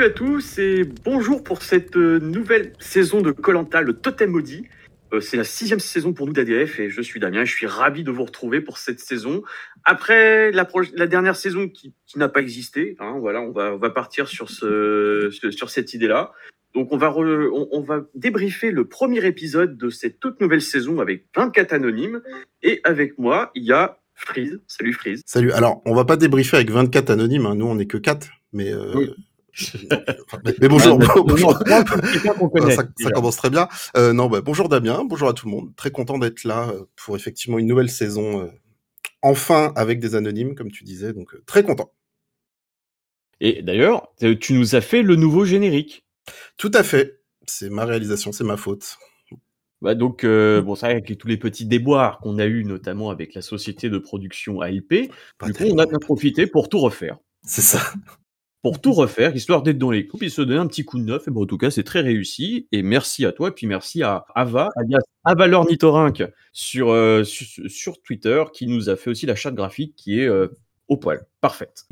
Salut à tous et bonjour pour cette euh, nouvelle saison de Colanta, le Totem Maudit. Euh, c'est la sixième saison pour nous d'ADF et je suis Damien. Je suis ravi de vous retrouver pour cette saison. Après la, la dernière saison qui, qui n'a pas existé, hein, voilà, on va, on va partir sur, ce, sur cette idée-là. Donc on va, on, on, va débriefer le premier épisode de cette toute nouvelle saison avec 24 anonymes. Et avec moi, il y a Freeze. Salut Freeze. Salut. Alors, on va pas débriefer avec 24 anonymes. Hein. Nous, on est que 4. Mais euh, oui. Mais bonjour. bonjour. ça, ça, commence très bien. Euh, non, bah, bonjour Damien, bonjour à tout le monde. Très content d'être là euh, pour effectivement une nouvelle saison, euh, enfin avec des anonymes, comme tu disais. Donc euh, très content. Et d'ailleurs, tu nous as fait le nouveau générique. Tout à fait. C'est ma réalisation, c'est ma faute. Bah donc, euh, bon, c'est vrai avec tous les petits déboires qu'on a eu, notamment avec la société de production ALP, Pas du coup, on a bien profité pour tout refaire. C'est ça pour tout refaire, histoire d'être dans les coupes et se donner un petit coup de neuf. Et bon, en tout cas, c'est très réussi. Et merci à toi. Et puis merci à Ava, alias Avalor Nitorinque, sur, euh, sur, sur, Twitter, qui nous a fait aussi la charte graphique qui est euh, au poil. Parfaite.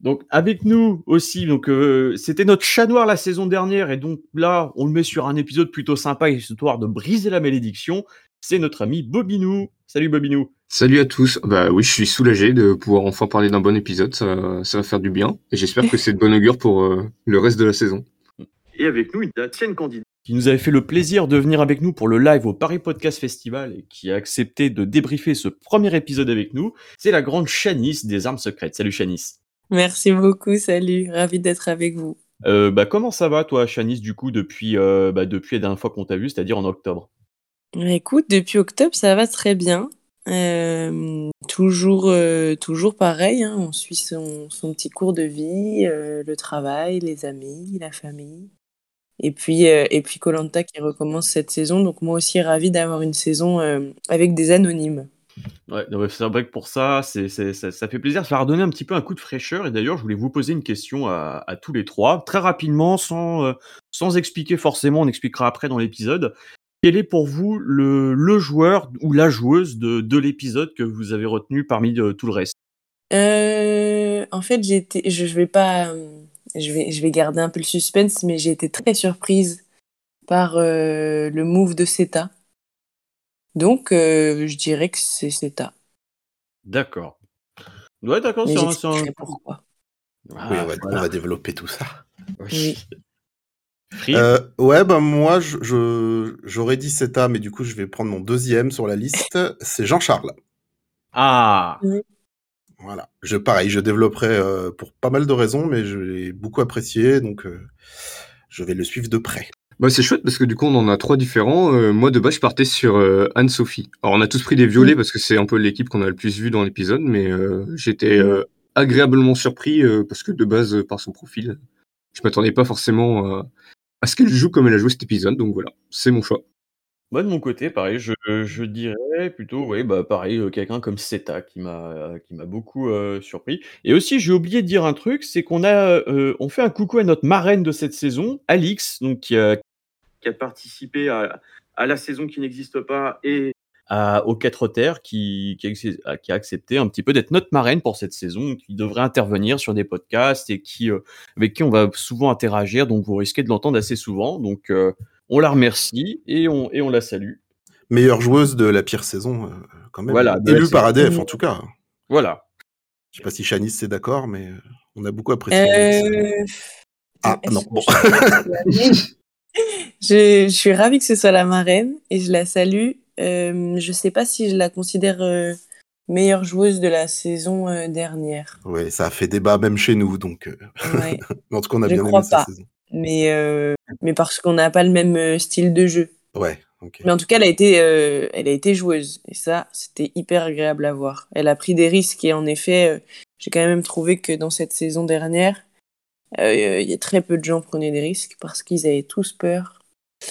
Donc avec nous aussi, donc euh, c'était notre chat noir la saison dernière et donc là on le met sur un épisode plutôt sympa histoire de briser la malédiction. C'est notre ami Bobinou. Salut Bobinou. Salut à tous. Bah oui, je suis soulagé de pouvoir enfin parler d'un bon épisode. Ça, ça va faire du bien et j'espère que c'est de bon augure pour euh, le reste de la saison. Et avec nous, il y a Tienne Candide qui nous avait fait le plaisir de venir avec nous pour le live au Paris Podcast Festival et qui a accepté de débriefer ce premier épisode avec nous, c'est la grande Chanice des armes secrètes. Salut Chanice. Merci beaucoup, salut, ravi d'être avec vous. Euh, bah, comment ça va toi, Chanice, du coup, depuis, euh, bah, depuis la dernière fois qu'on t'a vu, c'est-à-dire en octobre? Écoute, depuis octobre, ça va très bien. Euh, toujours, euh, toujours pareil, hein, on suit son, son, petit cours de vie, euh, le travail, les amis, la famille. Et puis, et puis Colanta qui recommence cette saison. Donc moi aussi ravi d'avoir une saison avec des anonymes. Ouais, c'est vrai que pour ça, c'est, ça, fait plaisir. Ça va redonner un petit peu un coup de fraîcheur. Et d'ailleurs, je voulais vous poser une question à, à tous les trois, très rapidement, sans, sans expliquer forcément. On expliquera après dans l'épisode. Quel est pour vous le, le joueur ou la joueuse de, de l'épisode que vous avez retenu parmi de, tout le reste? Euh, En fait, j'ai été, je, je vais pas, je vais, je vais garder un peu le suspense, mais j'ai été très surprise par euh, le move de Seta. Donc, euh, je dirais que c'est CETA. D'accord. Ouais, d'accord. C'est un, pourquoi. Ah, oui, on va, voilà. on va, développer tout ça. Oui. Euh, ouais, bah moi, j'aurais je, dit CETA, mais du coup, je vais prendre mon deuxième sur la liste. C'est Jean-Charles. Ah. Voilà. Je, pareil, je développerai euh, pour pas mal de raisons, mais je l'ai beaucoup apprécié, donc euh, je vais le suivre de près. Bah, c'est chouette parce que du coup on en a trois différents. Euh, moi de base je partais sur euh, Anne-Sophie. Alors on a tous pris des violets mmh. parce que c'est un peu l'équipe qu'on a le plus vu dans l'épisode, mais euh, j'étais agréablement surpris parce que de base par son profil, je m'attendais pas forcément à ce qu'elle joue comme elle a joué cet épisode, donc voilà, c'est mon choix. Moi de mon côté, pareil, je, dirais plutôt, oui, bah pareil, quelqu'un comme Seta qui m'a qui m'a beaucoup surpris. Et aussi j'ai oublié de dire un truc, c'est qu'on a on fait un coucou à notre marraine de cette saison, Alix, donc qui a qui a participé à, à la saison qui n'existe pas et à, aux quatre terres qui, qui, a, qui, a accepté un petit peu d'être notre marraine pour cette saison, qui devrait intervenir sur des podcasts et qui, euh, avec qui on va souvent interagir, donc vous risquez de l'entendre assez souvent. Donc euh, on la remercie et on, et on la salue. Meilleure joueuse de la pire saison, euh, quand même. Voilà, Élue par ADF en tout cas. Voilà. Je sais pas si Chanice c'est d'accord, mais on a beaucoup apprécié. Ah non, bon. je, je, suis ravie que ce soit la marraine et je la salue. Euh, je sais pas si je la considère euh, meilleure joueuse de la saison euh, dernière. Oui, ça a fait débat même chez nous, donc. Ouais. en tout cas, on a je bien crois aimé pas. cette saison. Mais, euh, mais parce qu'on n'a pas le même style de jeu. Ouais. Okay. Mais en tout cas, elle a été, elle a été joueuse et ça, c'était hyper agréable à voir. Elle a pris des risques et en effet, j'ai quand même trouvé que dans cette saison dernière, il euh, y a très peu de gens prenaient des risques parce qu'ils avaient tous peur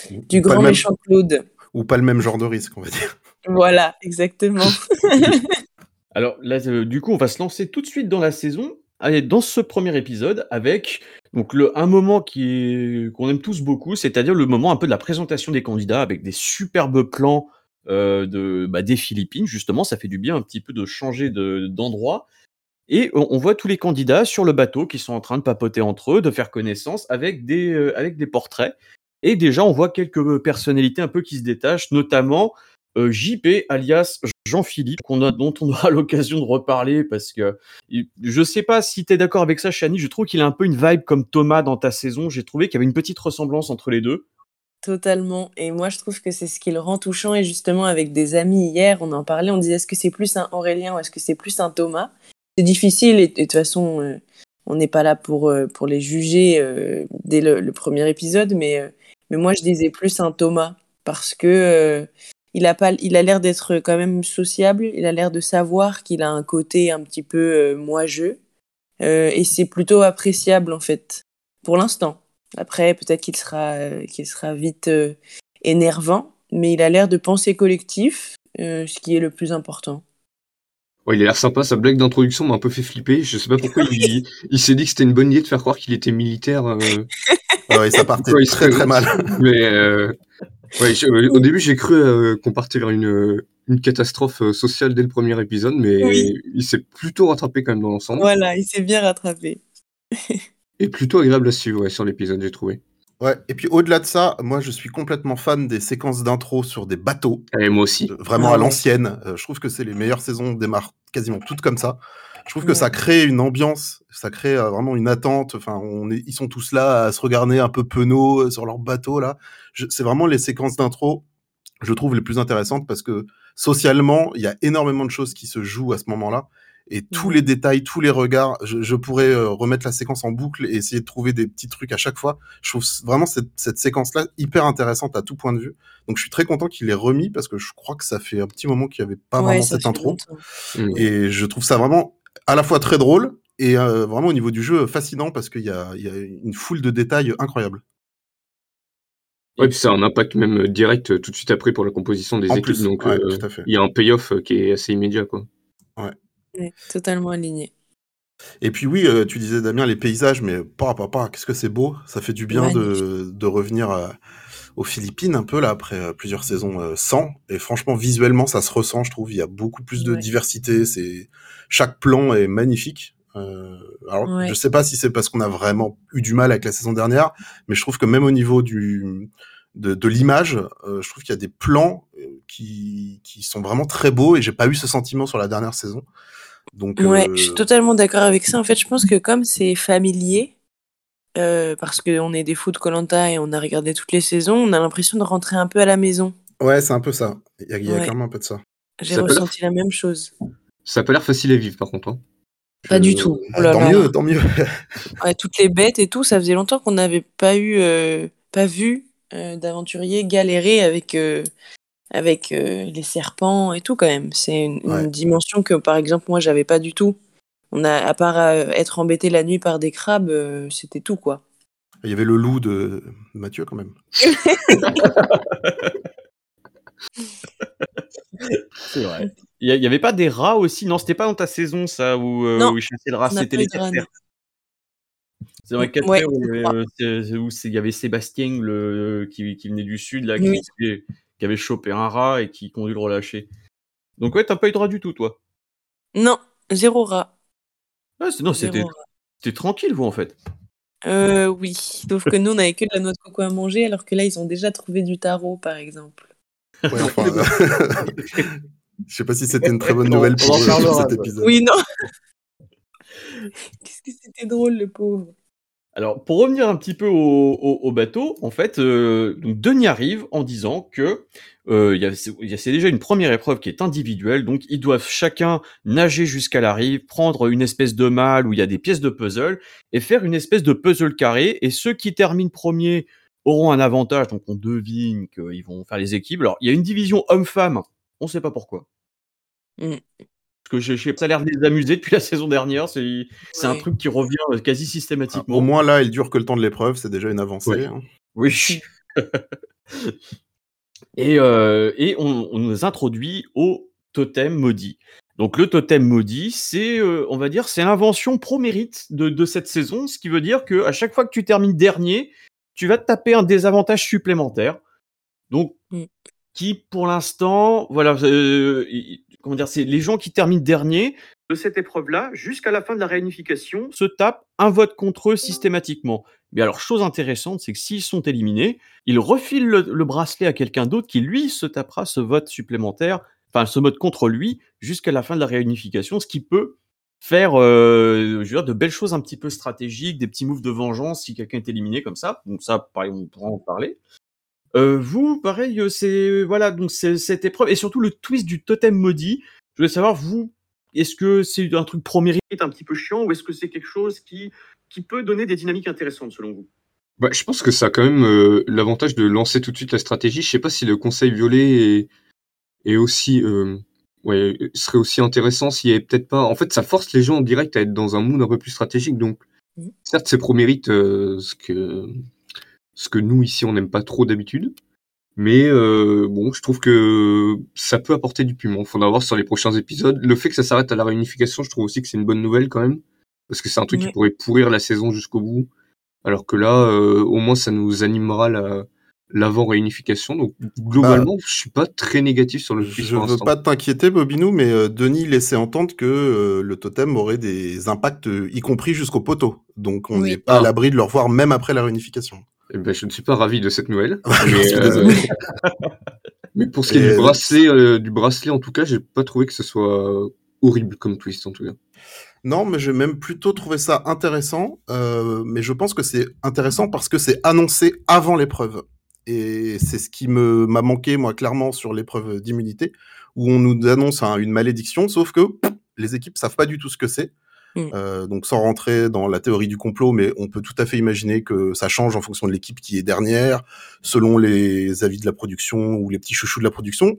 du pas grand méchant Claude. Ou pas le même genre de risque, on va dire. Voilà, exactement. Alors là, euh, du coup, on va se lancer tout de suite dans la saison, allez, dans ce premier épisode, avec donc le un moment qui qu'on aime tous beaucoup, c'est-à-dire le moment un peu de la présentation des candidats avec des superbes plans euh, de bah, des Philippines. Justement, ça fait du bien un petit peu de changer de- d'endroit. Et on, voit tous les candidats sur le bateau qui sont en train de papoter entre eux, de faire connaissance avec des, euh, avec des portraits. Et déjà, on voit quelques personnalités un peu qui se détachent, notamment euh, JP, alias Jean-Philippe, dont on aura l'occasion de reparler parce que je sais pas si tu es d'accord avec ça, Chani. Je trouve qu'il a un peu une vibe comme Thomas dans ta saison. J'ai trouvé qu'il y avait une petite ressemblance entre les deux. Totalement. Et moi, je trouve que c'est ce qui le rend touchant. Et justement, avec des amis hier, on en parlait. On disait est-ce que c'est plus un Aurélien ou est-ce que c'est plus un Thomas? C'est difficile et, de toute façon, euh, on n'est pas là pour, euh, pour les juger dès le, premier épisode, mais, mais moi je disais plus un Thomas parce que il a pas, il a l'air d'être quand même sociable, il a l'air de savoir qu'il a un côté un petit peu moi-je et c'est plutôt appréciable en fait pour l'instant. Après, peut-être qu'il sera, qu'il sera vite énervant, mais il a l'air de penser collectif, ce qui est le plus important. Ouais, il a l'air sympa, sa blague d'introduction m'a un peu fait flipper. Je sais pas pourquoi il, il s'est dit que c'était une bonne idée de faire croire qu'il était militaire. Euh... ouais, ça partait très très mal. Mais euh... ouais, au début, j'ai cru euh, qu'on partait vers une, une catastrophe euh, sociale dès le premier épisode, mais il s'est plutôt rattrapé quand même dans l'ensemble. Voilà, il s'est bien rattrapé. Et plutôt agréable à suivre ouais, sur l'épisode, j'ai trouvé. Ouais, et puis au-delà de ça, moi je suis complètement fan des séquences d'intro sur des bateaux. Et moi aussi. Euh, vraiment ah à l'ancienne. Euh, je trouve que c'est les meilleures saisons, démarrent quasiment toutes comme ça. Je trouve que ça crée une ambiance, ça crée euh, vraiment une attente. Enfin, on est, ils sont tous là à se regarder un peu penauds sur leur bateau là. C'est vraiment les séquences d'intro, je trouve les plus intéressantes parce que socialement, il y a énormément de choses qui se jouent à ce moment-là et tous les détails, tous les regards, je, pourrais euh, remettre la séquence en boucle et essayer de trouver des petits trucs à chaque fois. Je trouve vraiment cette, cette séquence-là hyper intéressante à tout point de vue. Donc je suis très content qu'il l'ait remis parce que je crois que ça fait un petit moment qu'il n'y avait pas vraiment cette intro. Mmh. Et je trouve ça vraiment à la fois très drôle et euh, vraiment au niveau du jeu fascinant parce qu'il y a, y a une foule de détails incroyables. Ouais, puis ça a un impact même direct euh, tout de suite après pour la composition des équipes. donc il y a un payoff qui est assez immédiat. Quoi. Ouais totalement aligné. Et puis oui, euh, tu disais Damien, les paysages, mais pas, pas, qu'est-ce que c'est beau. Ça fait du bien de, de, revenir euh, aux Philippines un peu là après euh, plusieurs saisons sans. Et franchement, visuellement, ça se ressent, je trouve. Il y a beaucoup plus de diversité. C'est chaque plan est magnifique. alors, je sais pas si c'est parce qu'on a vraiment eu du mal avec la saison dernière, mais je trouve que même au niveau du de, de l'image, je trouve qu'il y a des plans qui, qui sont vraiment très beaux et j'ai pas eu ce sentiment sur la dernière saison. Donc, ouais, je suis euh, totalement d'accord avec ça. En fait, je pense que comme c'est familier, euh, parce qu'on est des fous de Colanta et on a regardé toutes les saisons, on a l'impression de rentrer un peu à la maison. Ouais, c'est un peu ça. Il y a, clairement un peu de ça. J'ai ressenti la même chose. Ça a pas l'air facile à vivre, par contre. Hein. Pas du tout. Oh tant mieux, tant mieux. ouais, toutes les bêtes et tout, ça faisait longtemps qu'on n'avait pas eu, euh, pas vu d'aventuriers galérer avec avec euh, les serpents et tout quand même. C'est une, dimension que par exemple moi j'avais pas du tout. On a à part euh, être embêté la nuit par des crabes, euh, c'était tout quoi. Il y avait le loup de Mathieu quand même. C'est vrai. Il y, avait pas des rats aussi? Non, c'était pas dans ta saison ça où, où ils chassaient le rat, c'était les terres. C'est vrai qu'il ouais, où, il y avait Sébastien le, qui, qui, venait du sud là, qui, qui avait chopé un rat et qui conduit le relâcher. Donc ouais, t'as pas eu de rat du tout, toi? Non, zéro rat. Ah, non, c'était tranquille, vous, en fait. Euh, oui, sauf que nous, on n'avait que de la noix de coco à manger, alors que là, ils ont déjà trouvé du tarot, par exemple. Ouais, enfin, je sais pas si c'était une très bonne nouvelle pour, cet épisode. Oui, non. Qu'est-ce que c'était drôle, le pauvre. Alors, pour revenir un petit peu au, bateau, en fait, euh, Denis arrive en disant que euh, c'est déjà une première épreuve qui est individuelle, donc ils doivent chacun nager jusqu'à la rive, prendre une espèce de malle où il y a des pièces de puzzle et faire une espèce de puzzle carré. Et ceux qui terminent premiers auront un avantage, donc on devine qu'ils vont faire les équipes. Alors, il y a une division homme-femme, on ne sait pas pourquoi. Mmh que je, je, ça a l'air de les amuser depuis la saison dernière. C'est un truc qui revient euh, quasi systématiquement. au moins là, il dure que le temps de l'épreuve, c'est déjà une avancée. Hein. Oui. et, euh, et on, nous introduit au totem maudit. Donc le totem maudit, c'est, euh, on va dire, c'est l'invention pro-mérite de, de, cette saison, ce qui veut dire que à chaque fois que tu termines dernier, tu vas te taper un désavantage supplémentaire. Donc, mm. qui pour l'instant, voilà, comment dire, c'est les gens qui terminent dernier de cette épreuve-là jusqu'à la fin de la réunification. Se tapent un vote contre eux systématiquement. Mais alors, chose intéressante, c'est que s'ils sont éliminés, ils refilent le, bracelet à quelqu'un d'autre qui, lui, se tapera ce vote supplémentaire, enfin, ce vote contre lui, jusqu'à la fin de la réunification, ce qui peut faire euh, je veux dire, de belles choses un petit peu stratégiques, des petits moves de vengeance si quelqu'un est éliminé comme ça. Donc ça, pareil, on pourra en parler. Euh, vous, pareil, euh, c'est voilà, donc c'est cette épreuve et surtout le twist du totem maudit. Je voulais savoir vous, est-ce que c'est un truc pro un petit peu chiant ou est-ce que c'est quelque chose qui, qui peut donner des dynamiques intéressantes selon vous? Bah, Je pense que ça a quand même euh, l'avantage de lancer tout de suite la stratégie. Je sais pas si le conseil violet est, aussi, euh, ouais, serait aussi intéressant s'il y avait peut-être pas. En fait, ça force les gens en direct à être dans un mood un peu plus stratégique. Donc, mmh. certes, c'est pro mérite euh, ce, que, ce que nous ici on n'aime pas trop d'habitude. Mais euh, bon, je trouve que ça peut apporter du piment. Faudra voir sur les prochains épisodes. Le fait que ça s'arrête à la réunification, je trouve aussi que c'est une bonne nouvelle quand même. Parce que c'est un truc qui pourrait pourrir la saison jusqu'au bout. Alors que là, euh, au moins, ça nous animera la, l'avant réunification. Donc globalement, bah, je suis pas très négatif sur le twist. Je veux pas t'inquiéter, Bobinou, mais euh, Denis laissait entendre que le totem aurait des impacts, y compris jusqu'au poteau. Donc on n'est pas à l'abri de le revoir même après la réunification. Eh ben, je ne suis pas ravi de cette nouvelle. Euh, mais, pour ce qui est du bracelet, euh, du bracelet, en tout cas, j'ai pas trouvé que ce soit horrible comme twist, en tout cas. Non, mais j'ai même plutôt trouvé ça intéressant. Euh, mais je pense que c'est intéressant parce que c'est annoncé avant l'épreuve. Et c'est ce qui me m'a manqué, moi, clairement, sur l'épreuve d'immunité, où on nous annonce une malédiction, sauf que les équipes savent pas du tout ce que c'est. Mmh. Euh, donc sans rentrer dans la théorie du complot, mais on peut tout à fait imaginer que ça change en fonction de l'équipe qui est dernière, selon les avis de la production ou les petits chouchous de la production.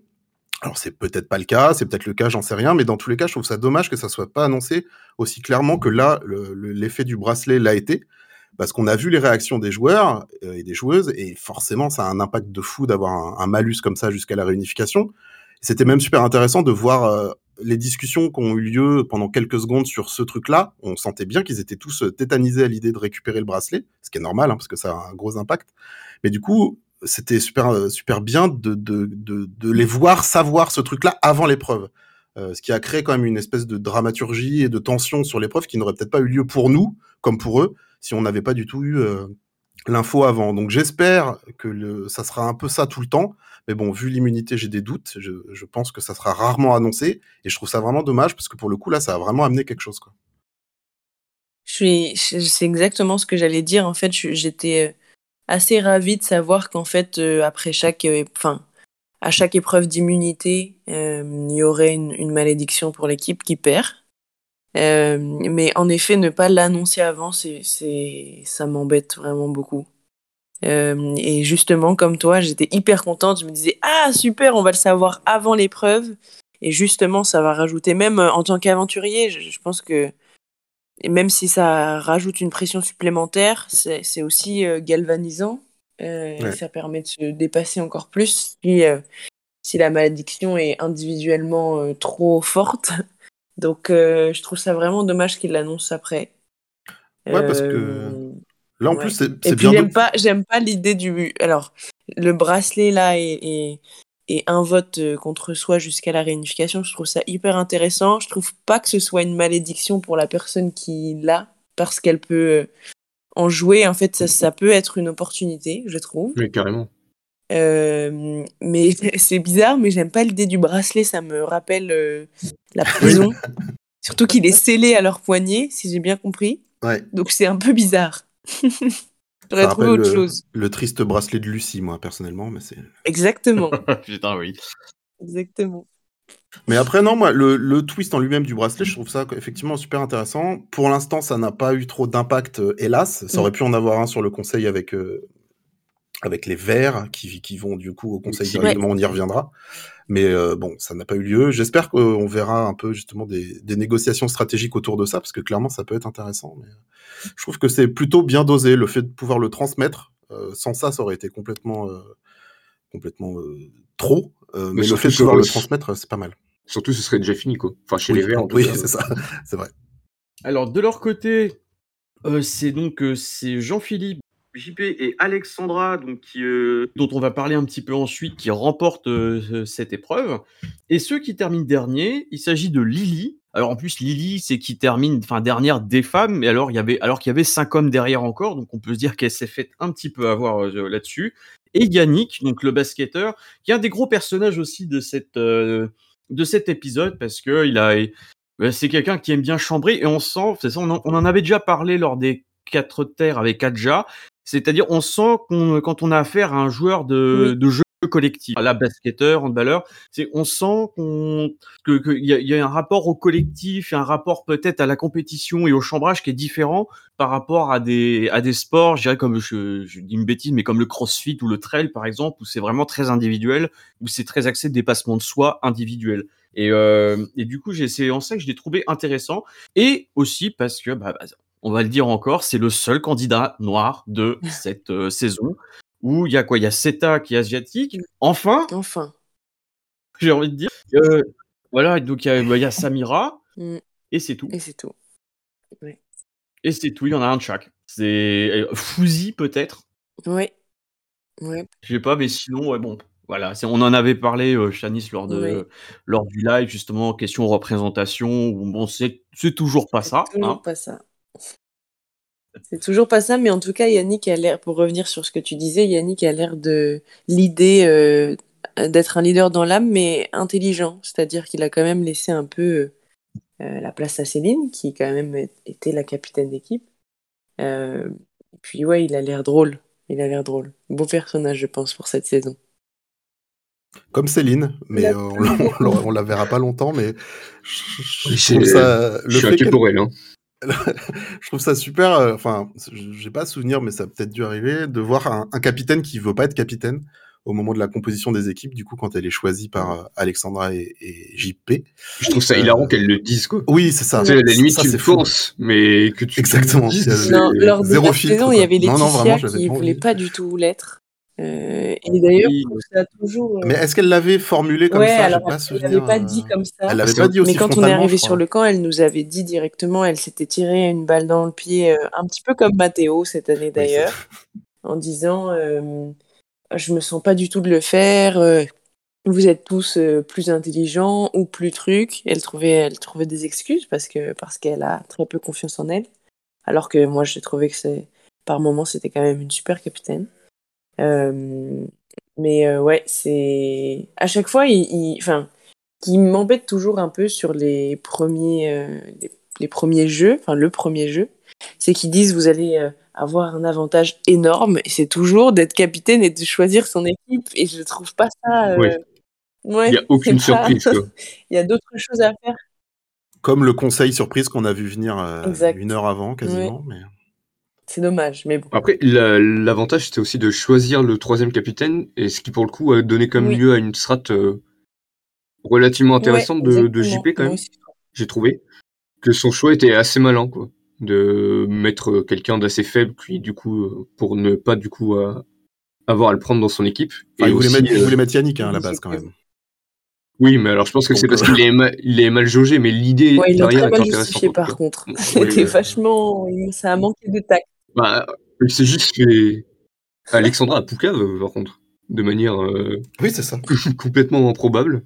Alors c'est peut-être pas le cas, c'est peut-être le cas, j'en sais rien, mais dans tous les cas, je trouve ça dommage que ça soit pas annoncé aussi clairement que là, l'effet du bracelet l'a été, parce qu'on a vu les réactions des joueurs euh, et des joueuses, et forcément, ça a un impact de fou d'avoir un, malus comme ça jusqu'à la réunification. C'était même super intéressant de voir euh, les discussions qui ont eu lieu pendant quelques secondes sur ce truc-là, on sentait bien qu'ils étaient tous euh, tétanisés à l'idée de récupérer le bracelet, ce qui est normal, hein, parce que ça a un gros impact. Mais du coup, c'était super, euh, super bien de, de, de, les voir savoir ce truc-là avant l'épreuve. Euh, ce qui a créé quand même une espèce de dramaturgie et de tension sur l'épreuve qui n'aurait peut-être pas eu lieu pour nous, comme pour eux, si on n'avait pas du tout eu l'info avant. Donc j'espère que ça sera un peu ça tout le temps. Mais bon, vu l'immunité, j'ai des doutes. Je, pense que ça sera rarement annoncé. Et je trouve ça vraiment dommage parce que pour le coup, là, ça a vraiment amené quelque chose. Quoi. Je c'est exactement ce que j'allais dire. En fait, j'étais euh, assez ravie de savoir qu'en fait, euh, après chaque, euh, enfin, à chaque épreuve d'immunité, il y aurait une malédiction pour l'équipe qui perd. Mais en effet, ne pas l'annoncer avant, c'est, ça m'embête vraiment beaucoup. Euh, et justement, comme toi, j'étais hyper contente. Je me disais, ah super, on va le savoir avant l'épreuve. Et justement, ça va rajouter, même euh, en tant qu'aventurier, je, pense que même si ça rajoute une pression supplémentaire, c'est aussi euh, galvanisant. Ça permet de se dépasser encore plus si, si la malédiction est individuellement trop forte. Donc, je trouve ça vraiment dommage qu'il l'annonce après. Ouais, parce que Là, en plus, c'est bien. J'aime pas, j'aime pas l'idée du. Alors, le bracelet là et, et, un vote euh, contre soi jusqu'à la réunification, je trouve ça hyper intéressant. Je trouve pas que ce soit une malédiction pour la personne qui l'a, parce qu'elle peut euh, en jouer. En fait, ça, ça, peut être une opportunité, je trouve. Oui, carrément. Euh, mais c'est bizarre, mais j'aime pas l'idée du bracelet. Ça me rappelle la prison. Surtout qu'il est scellé à leur poignet, si j'ai bien compris. Ouais. Donc c'est un peu bizarre. J'aurais trouvé autre le, chose. Le triste bracelet de Lucie, moi, personnellement. Mais c'est... Exactement. Putain, oui. Exactement. Mais après, non, moi, le, le twist en lui-même du bracelet, je trouve ça effectivement super intéressant. Pour l'instant, ça n'a pas eu trop d'impact, euh, hélas. Ça aurait mm. pu en avoir un sur le conseil avec, euh, avec les verts qui, qui vont du coup au conseil directement, on y reviendra. Mais euh, bon, ça n'a pas eu lieu. J'espère qu'on verra un peu justement des, des, négociations stratégiques autour de ça, parce que clairement, ça peut être intéressant. Mais je trouve que c'est plutôt bien dosé le fait de pouvoir le transmettre. Euh, sans ça, ça aurait été complètement, euh, complètement euh, trop. mais, mais le fait de pouvoir le transmettre, c'est pas mal. Surtout, ce serait déjà fini, quoi. Enfin, chez les Verts, en tout oui, c'est ça, c'est vrai. Alors, de leur côté, c'est donc c'est Jean-Philippe JP et Alexandra, donc qui, dont on va parler un petit peu ensuite, qui remportent cette épreuve. Et ceux qui terminent dernier, il s'agit de Lily, Alors en plus Lily, c'est qui termine, enfin dernière des femmes, mais alors il y avait, alors qu'il y avait cinq hommes derrière encore, donc on peut se dire qu'elle s'est fait un petit peu avoir euh, là-dessus. Et Yannick, donc le basketteur, qui est un des gros personnages aussi de cette euh, de cet épisode parce que il a, c'est quelqu'un qui aime bien chambrer et on sent, c'est ça, on en, avait déjà parlé lors des quatre terres avec Adja, c'est-à-dire on sent qu'on quand on a affaire à un joueur de, de jeu collectif. La basketteur, handballeur, c'est on sent qu'on que qu'il y, y, a un rapport au collectif, un rapport peut-être à la compétition et au chambrage qui est différent par rapport à des à des sports, je dirais comme je, je dis une bêtise, mais comme le CrossFit ou le trail par exemple, où c'est vraiment très individuel, où c'est très axé de dépassement de soi individuel. Et, euh, et du coup, j'ai c'est en ça que je l'ai trouvé intéressant et aussi parce que bah, bah on va le dire encore, c'est le seul candidat noir de cette euh, saison où il y a quoi? Il y a Seta qui est asiatique. Enfin Enfin. J'ai envie de dire. Euh, voilà, donc il y, a, bah, y a Samira, mm. et c'est tout. Et c'est tout. Et c'est tout, il y en a un de chaque. C'est euh, Fouzi peut-être? Oui. Ouais. Je sais pas, mais sinon, ouais, bon, voilà, on en avait parlé, euh, Chanice, lors, de, lors du live, justement, question représentation, où bon, c'est toujours pas ça. Toujours hein. pas ça. C'est toujours pas ça, mais en tout cas, Yannick a l'air, pour revenir sur ce que tu disais, Yannick a l'air de l'idée euh, d'être un leader dans l'âme, mais intelligent. C'est-à-dire qu'il a quand même laissé un peu euh, la place à Céline, qui quand même était la capitaine d'équipe. Euh, puis ouais, il a l'air drôle. Il a l'air drôle. Beau personnage, je pense, pour cette saison. Comme Céline, mais on, on, la verra pas longtemps, mais je, trouve ça. Le fait pour elle. Hein. je trouve ça super. Euh, enfin, j'ai pas souvenir, mais ça a peut-être dû arriver de voir un, capitaine qui veut pas être capitaine au moment de la composition des équipes, du coup, quand elle est choisie par euh, Alexandra et, JP. Je trouve ça hilarant qu'elle le dise, quoi. Oui, c'est ça. C'est la limite, tu forces, mais que tu. Exactement. Non, lors de zéro filtre, il y avait Laetitia qui voulait pas du tout l'être. Euh, et d'ailleurs, ça a toujours. Mais est-ce qu'elle l'avait formulé comme ça? Alors, pas Elle l'avait pas dit comme ça. Elle l'avait pas dit aussi Mais quand on est arrivé sur le camp, elle nous avait dit directement, elle s'était tirée une balle dans le pied, un petit peu comme Mathéo cette année d'ailleurs, en disant euh, Je me sens pas du tout de le faire, vous êtes tous plus intelligents ou plus trucs. Elle trouvait, elle trouvait des excuses parce que parce qu'elle a très peu confiance en elle. Alors que moi, j'ai trouvé que c'est par moments, c'était quand même une super capitaine. Euh, mais euh, ouais, c'est à chaque fois, il, enfin, qui m'embête toujours un peu sur les premiers, euh, les, premiers jeux, enfin le premier jeu, c'est qu'ils disent vous allez avoir un avantage énorme et c'est toujours d'être capitaine et de choisir son équipe et je trouve pas ça. Ouais. il n'y a aucune surprise. il y a d'autres choses à faire. Comme le conseil surprise qu'on a vu venir une heure avant quasiment. Mais... C'est dommage, mais bon. Après, l'avantage, c'était aussi de choisir le troisième capitaine, et ce qui, pour le coup, a donné comme lieu à une strat euh, relativement intéressante de, JP, quand même. J'ai trouvé que son choix était assez malin, quoi. De mettre quelqu'un d'assez faible, qui, du coup, euh, pour ne pas, du coup, avoir à le prendre dans son équipe. et il, voulait mettre, il, voulait mettre, Yannick, hein, à la base, quand même. Oui, mais alors je pense que c'est parce qu'il est, mal, il est mal jaugé, mais l'idée ouais, derrière est intéressante. par contre. C'était vachement. Ça a manqué de tact. Bah, c'est juste que Alexandra a Poucave, par contre, de manière euh, oui, c'est ça. complètement improbable.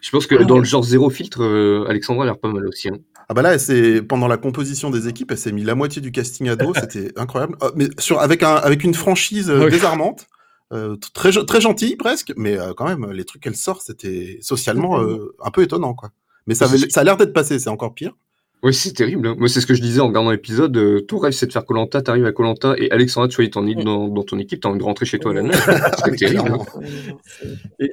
Je pense que ah dans le genre zéro filtre, euh, Alexandra a l'air pas mal aussi. Hein. Ah bah là, c'est pendant la composition des équipes, elle s'est mis la moitié du casting à dos, c'était incroyable. Oh, mais sur avec un avec une franchise euh, désarmante. Euh, très, très gentil presque, mais euh, quand même, les trucs qu'elle sort, c'était socialement euh, un peu étonnant, quoi. Mais ça, ça a l'air d'être passé, c'est encore pire. Oui, c'est terrible. Hein. Moi, c'est ce que je disais en regardant l'épisode. ton rêve, c'est de faire Colanta, t'arrives à Colanta et Alexandra, tu choisis ton, dans, dans ton équipe, t'as envie de rentrer chez toi à la nuit. c'est terrible. Hein.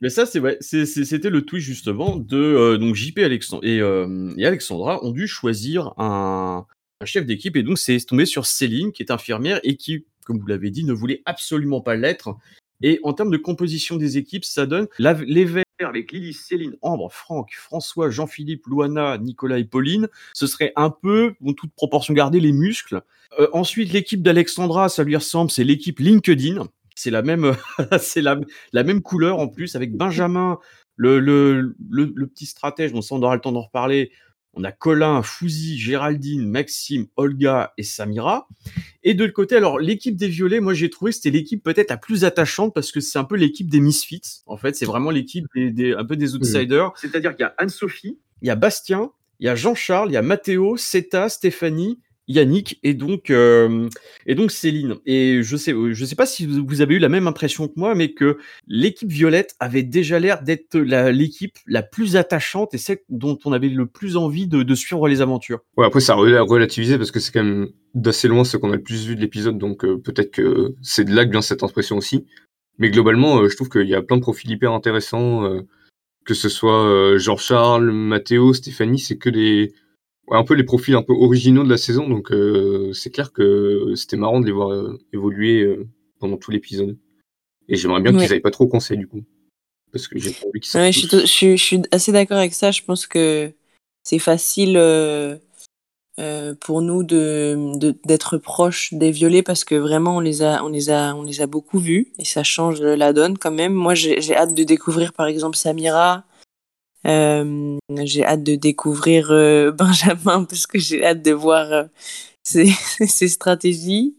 mais ça, c'est ouais, c'était le tweet justement de donc JP Alexandre et, et, Alexandra ont dû choisir un, un chef d'équipe et donc c'est tombé sur Céline qui est infirmière et qui comme vous l'avez dit, ne voulait absolument pas l'être. Et en termes de composition des équipes, ça donne Verts avec Lily, Céline, Ambre, Franck, François, Jean-Philippe, Luana, Nicolas et Pauline. Ce serait un peu, en toute proportion gardée, les muscles. Euh, ensuite, l'équipe d'Alexandra, ça lui ressemble, c'est l'équipe LinkedIn. C'est la même, c'est la, même couleur en plus avec Benjamin, le, le, le, petit stratège. Bon, ça, on aura le temps d'en reparler. On a Colin, Fouzi, Géraldine, Maxime, Olga et Samira. Et de l'autre côté, alors l'équipe des Violets, moi j'ai trouvé c'était l'équipe peut-être la plus attachante parce que c'est un peu l'équipe des Misfits. En fait, c'est vraiment l'équipe des, un peu des outsiders. C'est-à-dire qu'il y a Anne-Sophie, il y a Bastien il y a Jean-Charles, il y a Mathéo, Seta, Stéphanie, Yannick et donc, euh, et donc Céline. Et je sais, je sais pas si vous avez eu la même impression que moi, mais que l'équipe Violette avait déjà l'air d'être l'équipe la, plus attachante et celle dont on avait le plus envie de, suivre les aventures. Ouais, après, ça a relativisé parce que c'est quand même d'assez loin ce qu'on a le plus vu de l'épisode, donc euh, peut-être que c'est de là que vient cette impression aussi. Mais globalement, euh, je trouve qu'il y a plein de profils hyper intéressants, que ce soit Jean-Charles, Mathéo, Stéphanie, c'est que des un peu les profils un peu originaux de la saison. Donc euh, c'est clair que c'était marrant de les voir euh, évoluer euh, pendant tout l'épisode. Et j'aimerais bien qu'ils n'aillent pas trop conseil du coup. Parce que j'ai pas envie qu'ils ouais, je, suis, je, suis assez d'accord avec ça. Je pense que c'est facile pour nous de d'être proches des violets parce que vraiment on les a on les a on les a beaucoup vus et ça change la donne quand même. Moi j'ai hâte de découvrir par exemple Samira, euh, j'ai hâte de découvrir euh, Benjamin parce que j'ai hâte de voir euh, ses, stratégies.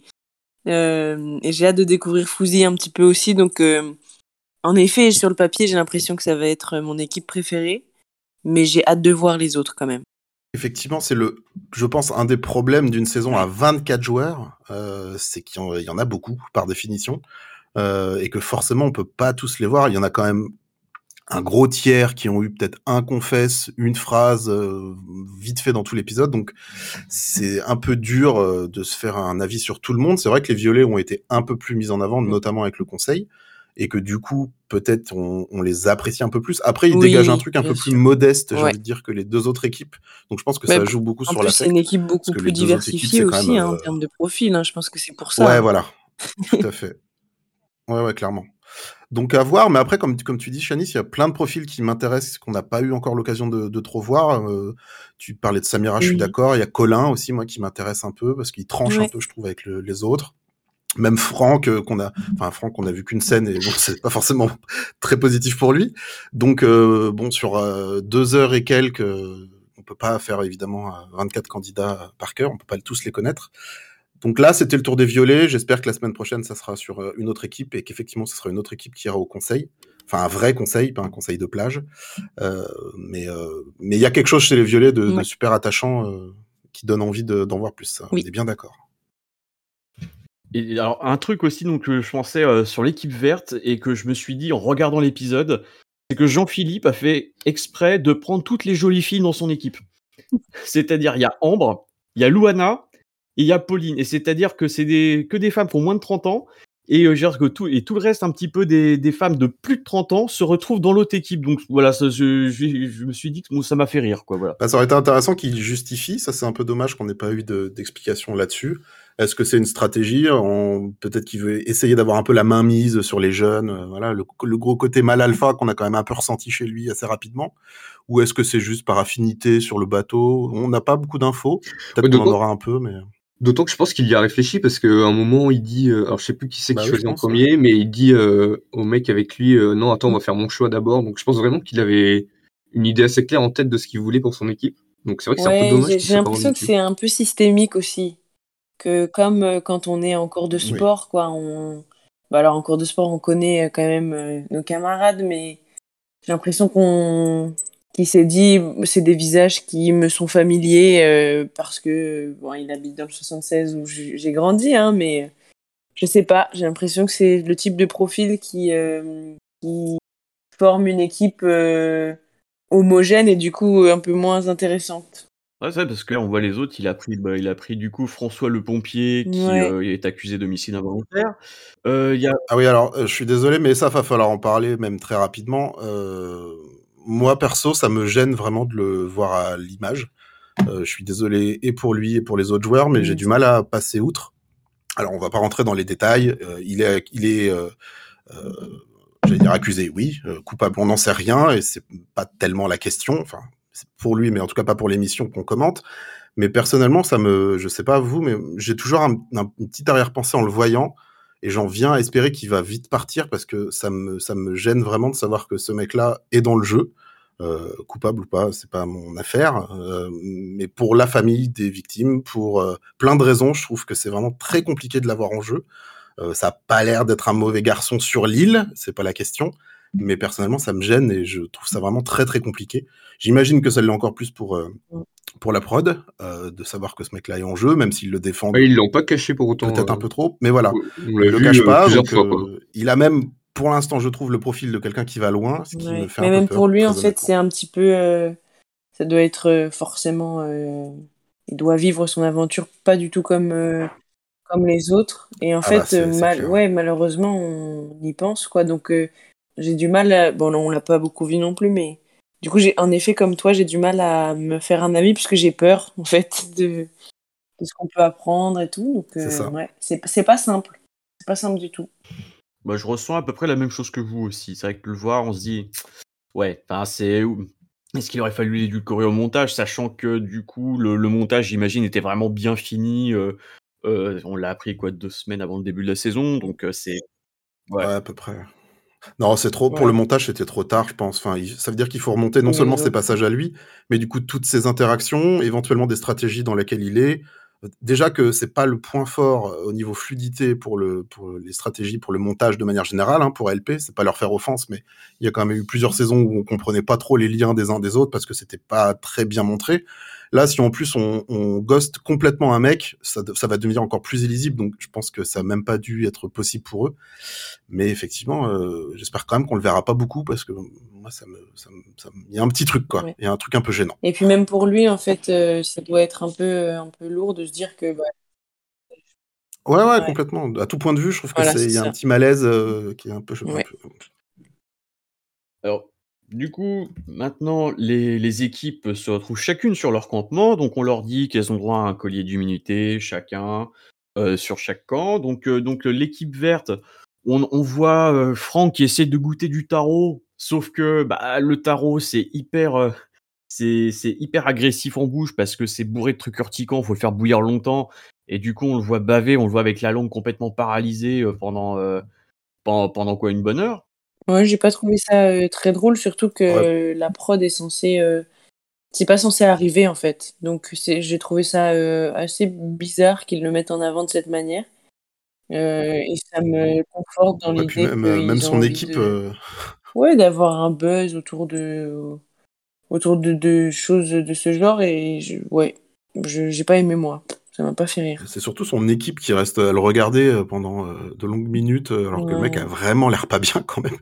et j'ai hâte de découvrir Fouzi un petit peu aussi. Donc, en effet, sur le papier, j'ai l'impression que ça va être mon équipe préférée. Mais j'ai hâte de voir les autres quand même. Effectivement, c'est le, je pense, un des problèmes d'une saison à 24 joueurs, c'est qu'il y en a beaucoup par définition, et que forcément on peut pas tous les voir. Il y en a quand même un gros tiers qui ont eu peut-être un confesse, une phrase euh, vite fait dans tout l'épisode. Donc c'est un peu dur euh, de se faire un avis sur tout le monde. C'est vrai que les violets ont été un peu plus mis en avant, mmh. notamment avec le conseil, et que du coup peut-être on, les apprécie un peu plus. Après ils dégagent un truc un peu plus modeste, j'ai envie de dire, que les deux autres équipes. Donc je pense que ça joue beaucoup sur la. C'est une équipe beaucoup plus diversifiée aussi hein, en euh, termes de profil. Hein. Je pense que c'est pour ça. Ouais, voilà, tout à fait. Ouais, ouais, clairement. Donc à voir, mais après, comme, comme tu dis, Chanis, il y a plein de profils qui m'intéressent, qu'on n'a pas eu encore l'occasion de, trop voir. Euh, tu parlais de Samira, je suis d'accord. Il y a Colin aussi, moi, qui m'intéresse un peu, parce qu'il tranche un peu, je trouve, avec les autres. Même Franck, euh, qu'on a, enfin Franck, on a vu qu'une scène et bon, c'est pas forcément très positif pour lui. Donc euh, bon, sur deux heures et quelques, on peut pas faire évidemment 24 candidats par cœur, on peut pas tous les connaître. Donc là, c'était le tour des violets. J'espère que la semaine prochaine, ça sera sur euh, une autre équipe et qu'effectivement, ce sera une autre équipe qui ira au conseil. Enfin, un vrai conseil, pas un conseil de plage. Euh, mais euh, mais il y a quelque chose chez les violets de, super attachant qui donne envie d'en voir plus. On est bien d'accord. Et alors, un truc aussi donc, que je pensais sur l'équipe verte et que je me suis dit en regardant l'épisode, c'est que Jean-Philippe a fait exprès de prendre toutes les jolies filles dans son équipe. C'est-à-dire, il y a Ambre, il y a Louana, et il y a Pauline. Et c'est-à-dire que c'est des, que des femmes qui ont moins de 30 ans. Et, euh, que tout, et tout le reste, un petit peu des, des, femmes de plus de 30 ans, se retrouvent dans l'autre équipe. Donc voilà, je, je, me suis dit que ça m'a fait rire. Quoi, voilà. Bah, ça aurait été intéressant qu'il justifie. Ça, c'est un peu dommage qu'on n'ait pas eu d'explication là-dessus. Est-ce que c'est une stratégie? Peut-être qu'il veut essayer d'avoir un peu la main mise sur les jeunes. Euh, voilà, le, le, gros côté mal alpha qu'on a quand même un peu ressenti chez lui assez rapidement. Ou est-ce que c'est juste par affinité sur le bateau? On n'a pas beaucoup d'infos. Peut-être qu'on en aura un peu, mais. D'autant que je pense qu'il y a réfléchi parce qu'à un moment, il dit, euh, alors je sais plus qui c'est qui bah choisit en premier, mais il dit euh, au mec avec lui, euh, non, attends, on va faire mon choix d'abord. Donc je pense vraiment qu'il avait une idée assez claire en tête de ce qu'il voulait pour son équipe. Donc c'est vrai que c'est un peu dommage. J'ai l'impression que c'est un peu systémique aussi. Que comme quand on est en cours de sport, quoi, on. Bah alors en cours de sport, on connaît quand même nos camarades, mais j'ai l'impression qu'on qui s'est dit c'est des visages qui me sont familiers euh, parce que bon il habite dans le 76 où j'ai grandi hein, mais je sais pas j'ai l'impression que c'est le type de profil qui euh, qui forme une équipe euh, homogène et du coup un peu moins intéressante Ouais, c'est parce que là, on voit les autres. Il a pris, bah, il a pris du coup François le pompier qui est accusé d'homicide involontaire. y a... Ah oui, alors je suis désolé, mais ça va falloir en parler même très rapidement moi perso, ça me gêne vraiment de le voir à l'image. Euh, je suis désolé et pour lui et pour les autres joueurs, mais j'ai du mal à passer outre. Alors, on va pas rentrer dans les détails. Euh, il est, il est, euh, j'allais dire accusé, oui. coupable, on n'en sait rien et c'est pas tellement la question. Enfin, c'est pour lui, mais en tout cas pas pour l'émission qu'on commente. Mais personnellement, ça me, je sais pas vous, mais j'ai toujours un, un, une petite arrière-pensée en le voyant et j'en viens à espérer qu'il va vite partir parce que ça me, ça me gêne vraiment de savoir que ce mec-là est dans le jeu. Euh, coupable ou pas, c'est pas mon affaire. Euh, mais pour la famille des victimes, pour euh, plein de raisons, je trouve que c'est vraiment très compliqué de l'avoir en jeu. ça a pas l'air d'être un mauvais garçon sur l'île, c'est pas la question. mais personnellement, ça me gêne et je trouve ça vraiment très très compliqué. J'imagine que ça l'est encore plus pour, mm. Pour la prod, euh, de savoir que ce mec-là est en jeu, même s'il le défend. Ils ils l'ont pas caché pour autant. Peut-être un peu trop, mais voilà. il le cache pas. il a même, pour l'instant, je trouve le profil de quelqu'un qui va loin, ce qui me fait mais même pour lui, en fait, c'est un petit peu. ça doit être forcément. il doit vivre son aventure pas du tout comme comme les autres. Et en ah fait, bah, mal, ouais, malheureusement, on y pense, quoi. Donc, j'ai du mal à... Bon, on l'a pas beaucoup vu non plus, mais du coup, j'ai en effet, comme toi, j'ai du mal à me faire un avis puisque j'ai peur, en fait, de, de ce qu'on peut apprendre et tout. Donc, euh, ouais, c'est pas simple. C'est pas simple du tout. Bah, je ressens à peu près la même chose que vous aussi. C'est vrai que le voir, on se dit, ouais, enfin, c'est. Est-ce qu'il aurait fallu l'édulcorer au montage, sachant que du coup, le, montage, j'imagine, était vraiment bien fini. Euh, euh, on l'a appris quoi deux semaines avant le début de la saison, donc c'est. ouais, à peu près. Non, c'est trop. Pour le montage, c'était trop tard, je pense. Enfin, ça veut dire qu'il faut remonter non seulement ses passages à lui, mais du coup toutes ses interactions, éventuellement des stratégies dans lesquelles il est. Déjà que c'est pas le point fort euh, au niveau fluidité pour, le, pour les stratégies, pour le montage de manière générale, hein, pour LP, c'est pas leur faire offense, mais il y a quand même eu plusieurs saisons où on comprenait pas trop les liens des uns des autres parce que c'était pas très bien montré. Là, si en plus on, on ghost complètement un mec, ça, ça, va devenir encore plus illisible. Donc, je pense que ça n'a même pas dû être possible pour eux. Mais effectivement, euh, j'espère quand même qu'on le verra pas beaucoup parce que moi, ça me, ça ça il y a un petit truc quoi. Il y a un truc un peu gênant. Et puis même pour lui, en fait, euh, ça doit être un peu, un peu lourd de se dire que. Bah... Ouais, ouais, complètement. À tout point de vue, je trouve que c'est, y a un petit malaise euh, qui est un peu. Un peu... Alors, du coup, maintenant, les, équipes se retrouvent chacune sur leur campement. Donc, on leur dit qu'elles ont droit à un collier d'immunité, chacun, euh, sur chaque camp. Donc, euh, l'équipe verte, on, voit euh, Franck qui essaie de goûter du tarot. Sauf que bah, le tarot, c'est hyper, c'est, hyper agressif en bouche parce que c'est bourré de trucs urticants. Il faut le faire bouillir longtemps. Et du coup, on le voit baver, on le voit avec la langue complètement paralysée pendant, pendant, pendant quoi Une bonne heure Ouais, j'ai pas trouvé ça euh, très drôle, surtout que la prod est censée. Euh, c'est pas censé arriver en fait. Donc j'ai trouvé ça euh, assez bizarre qu'ils le mettent en avant de cette manière. et ça me conforte dans l'idée même, même son équipe. Ouais, d'avoir un buzz autour de autour de, de choses de ce genre et je... ouais, je j'ai pas aimé moi. Ça m'a pas fait rire. C'est surtout son équipe qui reste à le regarder euh, pendant euh, de longues minutes, euh, alors que le mec a vraiment l'air pas bien quand même.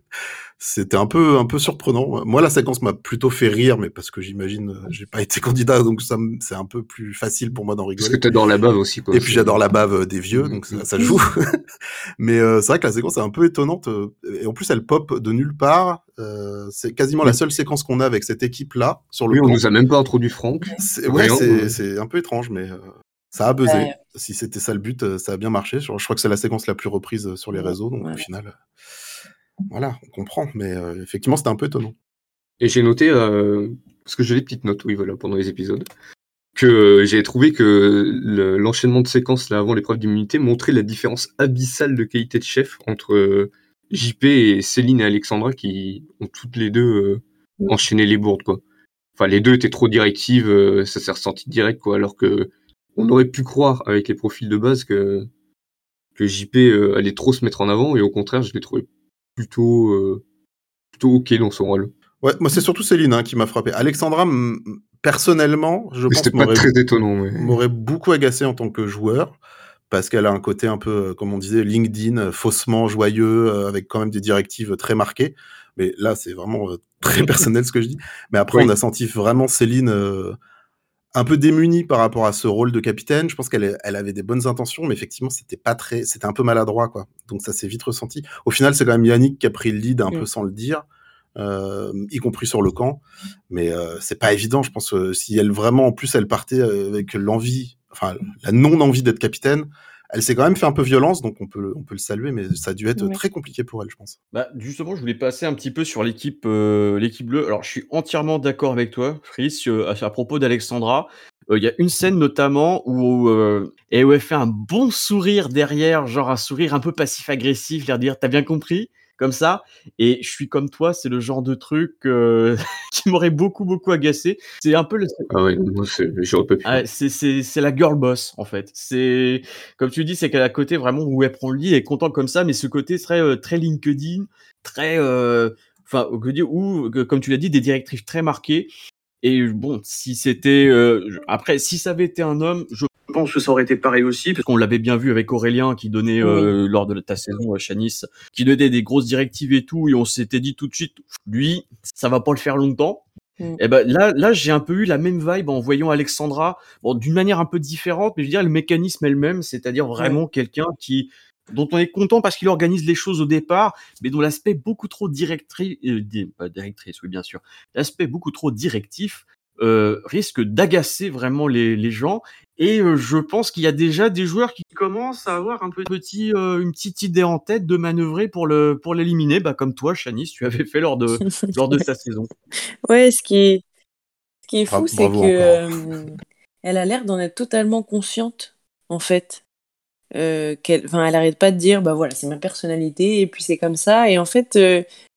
C'était un peu, un peu surprenant. Moi, la séquence m'a plutôt fait rire, mais parce que j'imagine, j'ai pas été candidat, donc ça, c'est un peu plus facile pour moi d'en rigoler. Parce que t'adores la bave aussi, quoi. Et puis j'adore la bave des vieux, donc ça, ça joue. mais c'est vrai que la séquence est un peu étonnante, et en plus elle pop de nulle part. c'est quasiment la seule séquence qu'on a avec cette équipe-là sur le. Oui, on nous a même pas introduit Franck. Ouais, c'est un peu étrange, mais ça a buzzé. Si c'était ça le but, euh, ça a bien marché. Je, crois que c'est la séquence la plus reprise euh, sur les réseaux, donc au final, euh, voilà, on comprend. Mais effectivement, c'était un peu étonnant. Et j'ai noté, parce que j'ai des petites notes, oui, voilà, pendant les épisodes, que j'ai trouvé que l'enchaînement de séquences là avant l'épreuve d'immunité montrait la différence abyssale de qualité de chef entre JP et Céline et Alexandra qui ont toutes les deux enchaîné les bourdes, quoi. Enfin, les deux étaient trop directives, ça s'est ressenti direct, quoi, alors que on aurait pu croire avec les profils de base que, que JP euh, allait trop se mettre en avant et au contraire, je l'ai trouvé plutôt, euh, plutôt ok dans son rôle. Ouais, moi c'est surtout Céline hein, qui m'a frappé. Alexandra, personnellement, je pense pas très étonnant, m'aurait beaucoup agacé en tant que joueur parce qu'elle a un côté un peu, euh, comme on disait, LinkedIn, faussement joyeux, avec quand même des directives très marquées. Mais là, c'est vraiment très personnel ce que je dis. Mais après, on a senti vraiment Céline un peu démunie par rapport à ce rôle de capitaine. Je pense qu'elle elle avait des bonnes intentions, mais effectivement, c'était pas très, c'était un peu maladroit, quoi. Donc ça s'est vite ressenti. Au final, c'est quand même Yannick qui a pris le lead un mm. peu sans le dire, euh, y compris sur le camp. Mais euh, c'est pas évident. Je pense que si elle vraiment, en plus, elle partait avec l'envie, enfin la non envie d'être capitaine, elle s'est quand même fait un peu violence, donc on peut, on peut le saluer, mais ça a dû être très compliqué pour elle, je pense. Bah, justement, je voulais passer un petit peu sur l'équipe euh, l'équipe bleue. Alors, je suis entièrement d'accord avec toi, Fris, euh, à, propos d'Alexandra. Euh, il y a une scène notamment où, et où elle fait un bon sourire derrière, genre un sourire un peu passif-agressif, l'air dire T'as bien compris? Comme ça. Et je suis comme toi, c'est le genre de truc euh, qui m'aurait beaucoup, beaucoup agacé. C'est un peu le. Ah pu. Ah, c'est la girl boss, en fait. C'est, comme tu dis, c'est qu'elle a côté vraiment où elle prend le lit, et est contente comme ça, mais ce côté serait euh, très LinkedIn, très. Euh, enfin, ou comme tu l'as dit, des directrices très marquées. Et bon, si c'était après, si ça avait été un homme, je pense que ça aurait été pareil aussi, parce qu'on l'avait bien vu avec Aurélien qui donnait lors de ta saison, Chanis, qui donnait des grosses directives et tout, et on s'était dit tout de suite, lui, ça va pas le faire longtemps. Mm. Et eh ben là, là, j'ai un peu eu la même vibe en voyant Alexandra, bon, d'une manière un peu différente, mais je veux dire le mécanisme elle même, c'est-à-dire vraiment quelqu'un qui dont on est content parce qu'il organise les choses au départ, mais dont l'aspect beaucoup trop directrice, euh, directrice, oui bien sûr, l'aspect beaucoup trop directif euh, risque d'agacer vraiment les, les, gens. Et euh, je pense qu'il y a déjà des joueurs qui commencent à avoir un petit, euh, une petite idée en tête de manœuvrer pour le pour l'éliminer, bah, comme toi, Chanice, tu avais fait lors de lors de ta saison. Ouais, ce qui est ce qui est fou, c'est que elle a l'air d'en être totalement consciente, en fait. qu'elle, enfin, elle arrête pas de dire, bah voilà, c'est ma personnalité et puis c'est comme ça. Et en fait,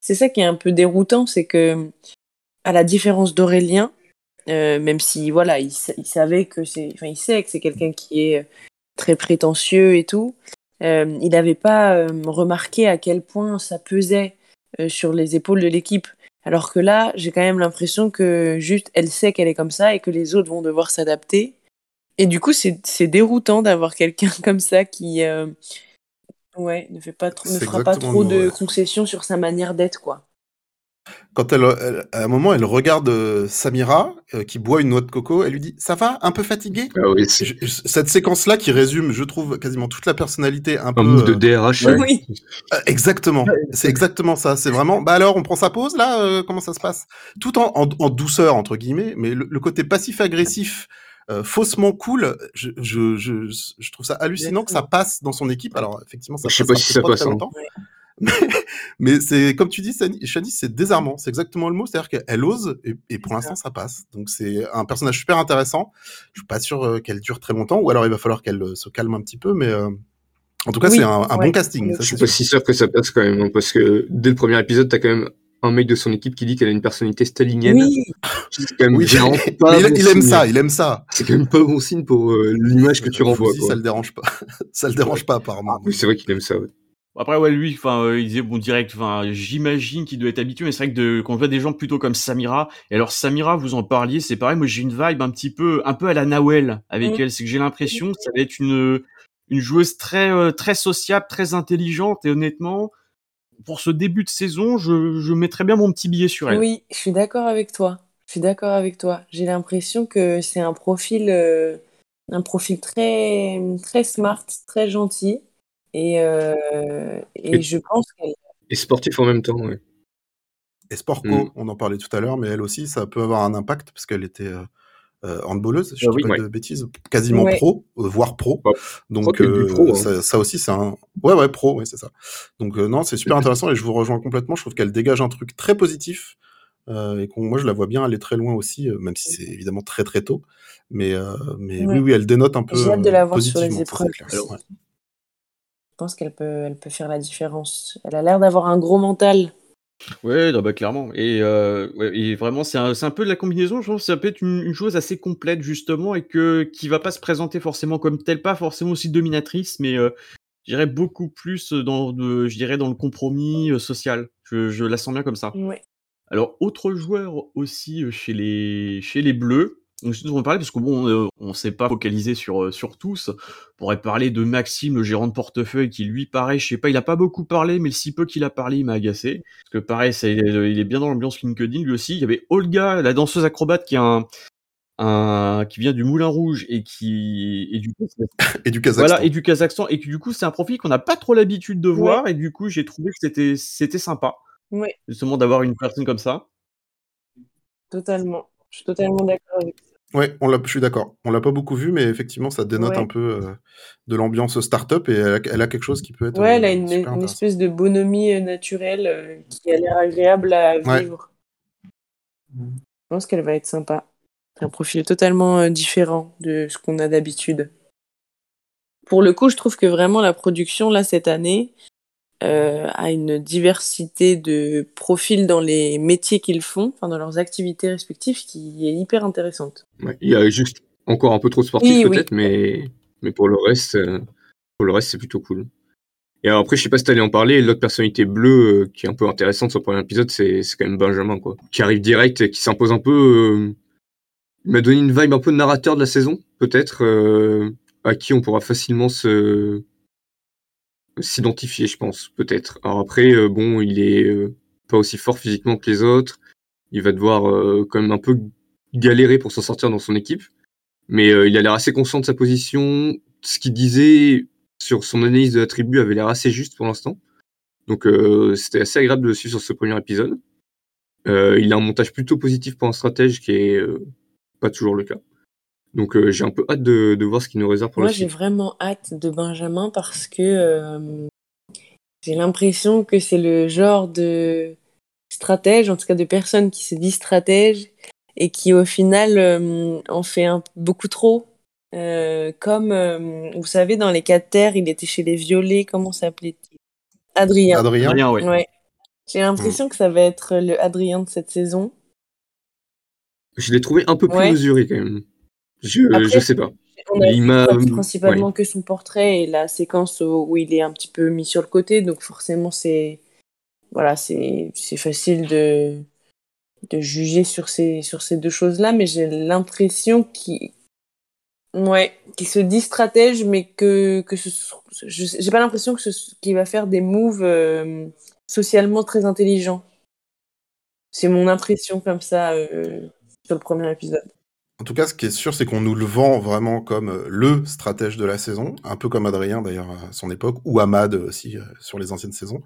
c'est ça qui est un peu déroutant, c'est que à la différence d'Aurélien, euh, même si voilà, il, savait que c'est, enfin, il sait que c'est quelqu'un qui est très prétentieux et tout. Euh, il n'avait pas euh, remarqué à quel point ça pesait sur les épaules de l'équipe. Alors que là, j'ai quand même l'impression que juste elle sait qu'elle est comme ça et que les autres vont devoir s'adapter. Et du coup, c'est déroutant d'avoir quelqu'un comme ça qui ouais, ne, fait pas ne fera pas trop de concessions sur sa manière d'être. quoi quand elle, à un moment, elle regarde euh, Samira euh, qui boit une noix de coco, elle lui dit "Ça va, un peu fatigué ah oui, Cette séquence-là qui résume, je trouve, quasiment toute la personnalité un, peu de DRH. Euh, oui. exactement. C'est exactement ça. C'est vraiment. Bah alors, on prend sa pause là. comment ça se passe? Tout en, en, douceur entre guillemets, mais le, côté passif-agressif. faussement cool, je, je, je, je, trouve ça hallucinant que ça passe dans son équipe. Alors effectivement, ça je sais pas si ça passe. Hein. Mais, c'est comme tu dis, Shani, c'est désarmant. C'est exactement le mot. C'est-à-dire qu'elle ose et, pour l'instant ça passe. Donc c'est un personnage super intéressant. Je suis pas sûr euh, qu'elle dure très longtemps, ou alors il va falloir qu'elle euh, se calme un petit peu. Mais euh, en tout cas, c'est un, bon casting. je suis pas si sûr que ça passe quand même, hein, parce que dès le premier épisode, t'as quand même un mec de son équipe qui dit qu'elle a une personnalité stalinienne. Oui. il, aime ça, il aime ça. C'est quand même pas bon signe pour l'image que tu renvoies. ça le dérange pas. ça le dérange pas apparemment. oui, c'est vrai qu'il aime ça. Ouais. Après, ouais, lui, enfin, euh, il disait bon direct. Enfin, j'imagine qu'il doit être habitué, mais c'est vrai que de, quand voit des gens plutôt comme Samira. Et alors Samira, vous en parliez, c'est pareil. Moi, j'ai une vibe un petit peu, un peu à la Nawel avec elle. C'est que j'ai l'impression que ça va être une une joueuse très euh, très sociable, très intelligente. Et honnêtement, pour ce début de saison, je, je mettrais bien mon petit billet sur elle. Oui, je suis d'accord avec toi. Je suis d'accord avec toi. J'ai l'impression que c'est un profil, euh, un profil très très smart, très gentil. Et, euh, et, je pense qu'elle. Et sportif en même temps, oui. Et Sportco, mm. on en parlait tout à l'heure, mais elle aussi, ça peut avoir un impact parce qu'elle était euh, euh handballeuse, je ne dis pas de bêtises, quasiment pro, euh, voire pro. Donc hein. ça, aussi, c'est un. Ouais, ouais, pro, ouais, c'est ça. Donc non, c'est super intéressant et je vous rejoins complètement. Je trouve qu'elle dégage un truc très positif. et moi, je la vois bien aller très loin aussi, même si c'est évidemment très très tôt. Mais, mais oui, oui, elle dénote un peu. J'ai hâte de la voir sur les épreuves. Je pense qu'elle peut, elle peut faire la différence. Elle a l'air d'avoir un gros mental. Ouais, bah, clairement. Et, euh, et vraiment, c'est un, un, peu de la combinaison. Je pense que ça peut être une, chose assez complète, justement, et que, qui va pas se présenter forcément comme telle, pas forcément aussi dominatrice, mais euh, je dirais beaucoup plus dans, de, je dirais dans le compromis euh, social. Je, je, la sens bien comme ça. Ouais. Alors, autre joueur aussi euh, chez les, chez les Bleus, donc, on parler parce que bon, euh, on s'est pas focalisé sur euh, sur tous. On pourrait parler de Maxime, le gérant de portefeuille, qui lui, pareil, je sais pas, il a pas beaucoup parlé, mais le si peu qu'il a parlé, il m'a agacé. Parce que pareil, ça, il est bien dans l'ambiance LinkedIn lui aussi. Il y avait Olga, la danseuse acrobate, qui est un, un qui vient du Moulin Rouge et qui et du coup et du Kazakhstan. Voilà, et du Kazakhstan et qui du coup c'est un profil qu'on n'a pas trop l'habitude de voir et du coup j'ai trouvé que c'était c'était sympa. Ouais. Justement d'avoir une personne comme ça. Totalement. Je suis totalement d'accord avec ça. Ouais, on l'a, je suis d'accord. On l'a pas beaucoup vu, mais effectivement, ça dénote un peu euh, de l'ambiance start-up et elle a, quelque chose qui peut être. Ouais, elle a euh, une, espèce de bonhomie euh, naturelle qui a l'air agréable à vivre. Je pense qu'elle va être sympa. Un profil totalement différent de ce qu'on a d'habitude. Pour le coup, je trouve que vraiment la production, là, cette année, euh, à une diversité de profils dans les métiers qu'ils font, enfin dans leurs activités respectives, qui est hyper intéressante. il y a juste encore un peu trop de sportifs peut-être, mais, mais pour le reste, euh, pour le reste c'est plutôt cool. Et après, je sais pas si t'allais en parler, l'autre personnalité bleue euh, qui est un peu intéressante sur le premier épisode, c'est quand même Benjamin, quoi. Qui arrive direct et qui s'impose un peu. Euh, il m'a donné une vibe un peu de narrateur de la saison, peut-être, euh, à qui on pourra facilement se s'identifier, je pense, peut-être. Alors après, bon, il est pas aussi fort physiquement que les autres. Il va devoir quand même un peu galérer pour s'en sortir dans son équipe. Mais il a l'air assez conscient de sa position. Ce qu'il disait sur son analyse de la tribu avait l'air assez juste pour l'instant. Donc euh, c'était assez agréable de le suivre sur ce premier épisode. Euh, il a un montage plutôt positif pour un stratège qui est euh, pas toujours le cas. Donc j'ai un peu hâte de, voir ce qu'il nous réserve pour Moi, la suite. Moi j'ai vraiment hâte de Benjamin parce que j'ai l'impression que c'est le genre de stratège, en tout cas de personne qui se dit stratège et qui au final en fait un, beaucoup trop euh, comme, euh, vous savez, dans les quatre terres, il était chez les Violets, comment s'appelait-il? Adrien. Adrien, ouais. J'ai l'impression que ça va être le Adrien de cette saison. Je l'ai trouvé un peu plus mesuré quand même. Je, je sais pas. On a il principalement que son portrait et la séquence où il est un petit peu mis sur le côté, donc forcément c'est voilà, c'est facile de, de juger sur ces, sur ces deux choses-là, mais j'ai l'impression qu'il Ouais, se dit stratège, mais que, que ce, j'ai pas l'impression que qu'il va faire des moves euh, socialement très intelligents. C'est mon impression comme ça euh, sur le premier épisode. En tout cas, ce qui est sûr, c'est qu'on nous le vend vraiment comme euh, le stratège de la saison, un peu comme Adrien d'ailleurs à son époque, ou Ahmad aussi sur les anciennes saisons.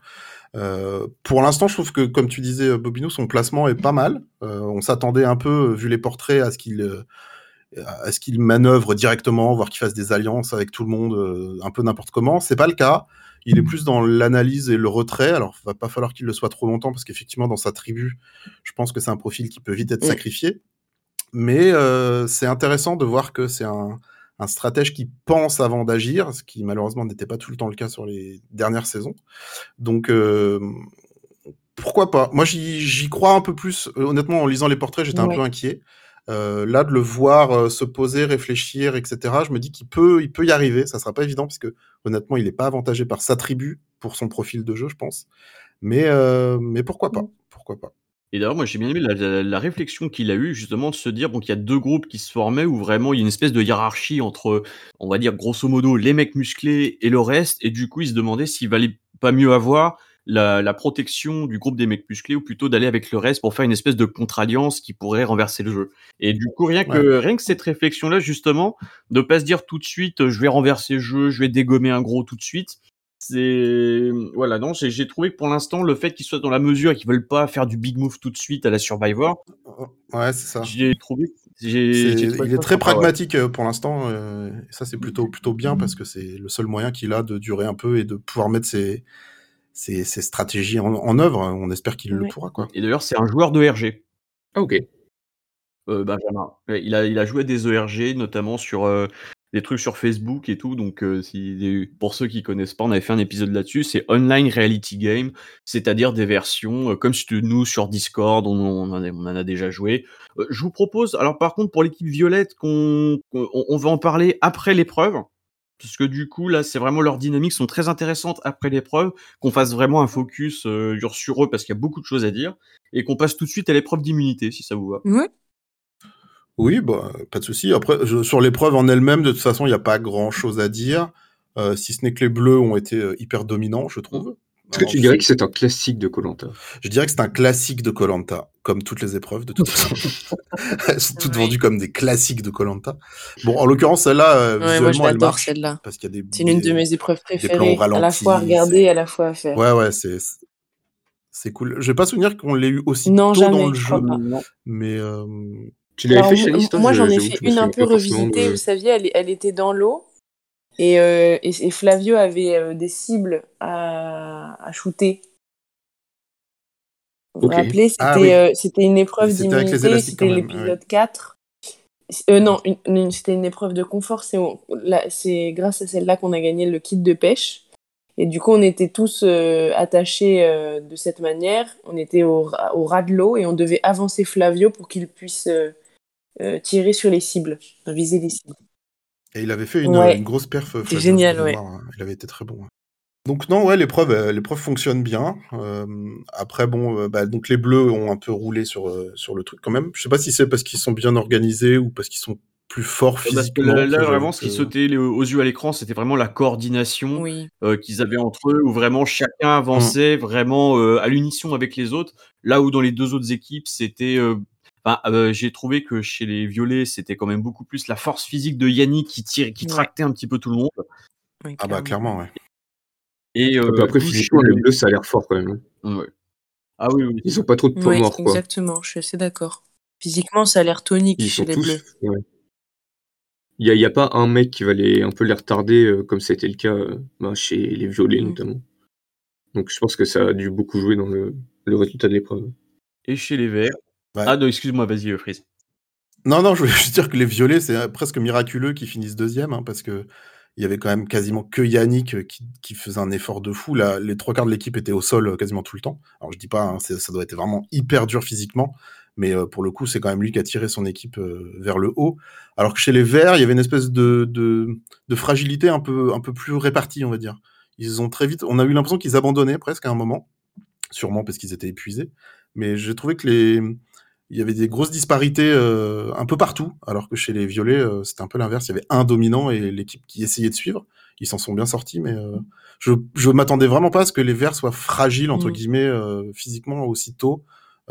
pour l'instant, je trouve que, comme tu disais, Bobino, son placement est pas mal. on s'attendait un peu, vu les portraits, à ce qu'il manœuvre directement, voire qu'il fasse des alliances avec tout le monde, euh, un peu n'importe comment C'est pas le cas. Il est plus dans l'analyse et le retrait. Alors, il va pas falloir qu'il le soit trop longtemps parce qu'effectivement, dans sa tribu, je pense que c'est un profil qui peut vite être sacrifié. Mais euh, c'est intéressant de voir que c'est un, stratège qui pense avant d'agir, ce qui malheureusement n'était pas tout le temps le cas sur les dernières saisons. Donc, euh, pourquoi pas? Moi, j'y crois un peu plus. Honnêtement, en lisant les portraits, j'étais un peu inquiet. Euh, là, de le voir euh, se poser, réfléchir, etc., je me dis qu'il peut, il peut y arriver. Ça sera pas évident parce que honnêtement, il n'est pas avantagé par sa tribu pour son profil de jeu, je pense. Mais, euh, mais pourquoi pas? Pourquoi pas? Et d'ailleurs, moi, j'ai bien aimé la, réflexion qu'il a eue, justement, de se dire bon, qu'il y a deux groupes qui se formaient où vraiment il y a une espèce de hiérarchie entre, on va dire, grosso modo, les mecs musclés et le reste. Et du coup, il se demandait s'il valait pas mieux avoir la, protection du groupe des mecs musclés ou plutôt d'aller avec le reste pour faire une espèce de contre-alliance qui pourrait renverser le jeu. Et du coup, rien que, rien que cette réflexion-là, justement, de pas se dire tout de suite, je vais renverser le jeu, je vais dégommer un gros tout de suite. C'est voilà non j'ai trouvé que pour l'instant le fait qu'ils soient dans la mesure et qu'ils veulent pas faire du big move tout de suite à la Survivor ouais c'est ça j'ai trouvé il est très pragmatique euh, pour l'instant euh, ça c'est plutôt plutôt bien parce que c'est le seul moyen qu'il a de durer un peu et de pouvoir mettre ses ces, stratégies en, œuvre. On espère qu'il le pourra. Quoi. Et d'ailleurs, c'est un joueur de RG. Ah, ok. Euh, Benjamin. Il a, il a joué des ERG, notamment sur euh, des trucs sur Facebook et tout. Donc, euh, si, pour ceux qui connaissent pas, on avait fait un épisode là-dessus. C'est Online Reality Game, c'est-à-dire des versions comme nous sur Discord, on, on, en, a, déjà joué. je vous propose, alors par contre, pour l'équipe violette, qu'on, on va en parler après l'épreuve parce que du coup là c'est vraiment leurs dynamiques sont très intéressantes après l'épreuve, qu'on fasse vraiment un focus euh, sur eux parce qu'il y a beaucoup de choses à dire et qu'on passe tout de suite à l'épreuve d'immunité si ça vous va. Oui. Oui, bah, pas de souci. Après, sur l'épreuve en elle-même, de toute façon, il n'y a pas grand-chose à dire, euh, si ce n'est que les Bleus ont été euh, hyper dominants, je trouve. Est-ce que tu dirais que c'est un classique de Colanta Je dirais que c'est un classique de Colanta, comme toutes les épreuves de toute façon. Elles sont toutes vendues comme des classiques de Colanta. Bon, en l'occurrence, celle-là, euh, visuellement, elle marche. celle-là. Parce qu'il y a des. C'est une de mes épreuves préférées. à la fois à regarder, à la fois à faire. Ouais, ouais, c'est. C'est cool. Je vais pas souvenir qu'on l'ait eu aussi tôt dans le jeu, mais. Euh... Tu l'avais fait, chez Moi, j'en ai fait une un peu revisitée. Vous saviez, elle, elle était dans l'eau. Euh, et, Flavio avait euh, des cibles à, à shooter. Vous vous rappelez, ah euh, c'était une épreuve d'immunité, c'était l'épisode 4. non, c'était une épreuve de confort. C'est grâce à celle-là qu'on a gagné le kit de pêche. Et du coup, on était tous attachés de cette manière. On était au, au ras de l'eau et on devait avancer Flavio pour qu'il puisse tirer sur les cibles, viser les cibles. Et il avait fait une, une grosse perf. C'est génial, ouais. Il avait été très bon. Donc non, ouais, l'épreuve, euh, l'épreuve fonctionne bien. Euh, après, bon, euh, bah, donc les Bleus ont un peu roulé sur sur le truc quand même. Je sais pas si c'est parce qu'ils sont bien organisés ou parce qu'ils sont plus forts physiquement. là, vraiment, ce qui sautait aux yeux à l'écran, c'était vraiment la coordination qu'ils avaient entre eux, où vraiment chacun avançait mmh. vraiment à l'unisson avec les autres. Là où dans les deux autres équipes, c'était j'ai trouvé que chez les violets, c'était quand même beaucoup plus la force physique de Yannick qui tire, qui tractait un petit peu tout le monde. ah bah clairement, ouais. Et euh, après, physiquement, les bleus, ça a l'air fort quand même. Hein. Ouais. Ah oui, oui. Ils ont pas trop de points morts, quoi. Exactement, je suis assez d'accord. Physiquement, ça a l'air tonique chez les bleus. Il n'y a, y a, pas un mec qui va les, un peu les retarder, euh, comme ça a été le cas euh, bah, chez les violets, mm. notamment. Donc je pense que ça a dû beaucoup jouer dans le, le résultat de l'épreuve. Et chez les verts. Ah non, excuse-moi, vas-y, Frise. Non, non, je voulais juste dire que les violets, c'est presque miraculeux qu'ils finissent deuxième, hein, parce que il y avait quand même quasiment que Yannick euh, qui, faisait un effort de fou. Là, les trois quarts de l'équipe étaient au sol euh, quasiment tout le temps. Alors je dis pas, hein, ça doit être vraiment hyper dur physiquement, mais euh, pour le coup, c'est quand même lui qui a tiré son équipe vers le haut. Alors que chez les Verts, il y avait une espèce de, de, fragilité un peu, un peu plus répartie, on va dire. Ils ont très vite, on a eu l'impression qu'ils abandonnaient presque à un moment, sûrement parce qu'ils étaient épuisés. Mais j'ai trouvé que les, il y avait des grosses disparités euh, un peu partout, alors que chez les violets, euh, c'était un peu l'inverse. Il y avait un dominant et l'équipe qui essayait de suivre. Ils s'en sont bien sortis, mais euh, je, je m'attendais vraiment pas à ce que les verts soient fragiles, entre mm. guillemets, physiquement aussitôt.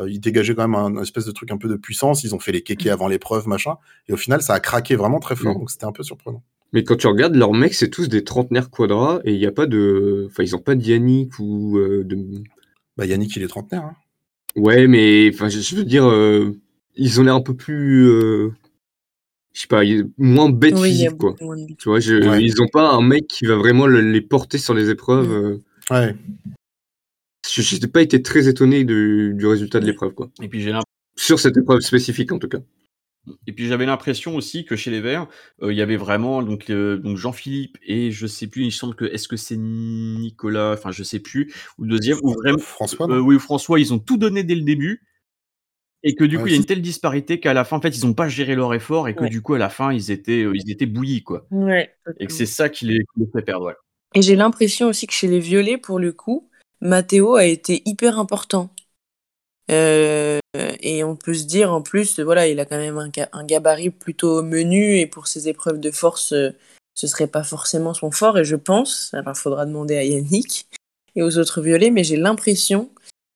ils dégageaient quand même un, espèce de truc un peu de puissance. Ils ont fait les kékés mm. avant l'épreuve, machin. Et au final, ça a craqué vraiment très fort, mm. donc c'était un peu surprenant. Mais quand tu regardes, leurs mecs, c'est tous des trentenaires quadras et il n'y a pas de. Enfin, ils n'ont pas de Yannick ou de. Bah, Yannick, il est trentenaire. Hein. Ouais, mais enfin, je, veux dire, euh, ils ont l'air un peu plus, euh, je sais pas, moins bêtes physiques, quoi. Tu vois, ils ont pas un mec qui va vraiment les porter sur les épreuves. Euh. Ouais. Je n'ai pas été très étonné du, du résultat de l'épreuve, quoi. Et puis j'ai Sur cette épreuve spécifique, en tout cas. Et puis j'avais l'impression aussi que chez les Verts, euh, il y avait vraiment donc, donc Jean-Philippe et je sais plus, il semble que est-ce que c'est Nicolas, enfin je sais plus, ou le deuxième, ou vraiment François. Euh, oui, François, ils ont tout donné dès le début. Et que du coup, il y a une telle disparité qu'à la fin, en fait, ils n'ont pas géré leur effort et que du coup, à la fin, ils étaient, euh, ils étaient bouillis, quoi. Ouais, et que c'est ça qui les, fait perdre. Et j'ai l'impression aussi que chez les violets, pour le coup, Mathéo a été hyper important. Euh, et on peut se dire en plus, voilà, il a quand même un, gabarit plutôt menu et pour ses épreuves de force, euh, ce serait pas forcément son fort. Et je pense, alors faudra demander à Yannick et aux autres violets, mais j'ai l'impression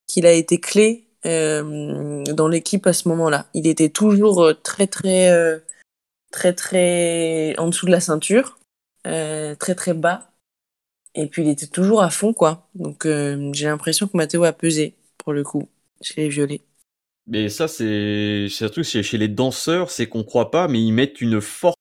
qu'il a été clé euh, dans l'équipe à ce moment-là. Il était toujours très très très très en dessous de la ceinture, très très bas. Et puis il était toujours à fond, quoi. Donc j'ai l'impression que Mathéo a pesé pour le coup chez les violets. Mais ça, c'est surtout chez, chez les danseurs, c'est qu'on croit pas, mais ils mettent une force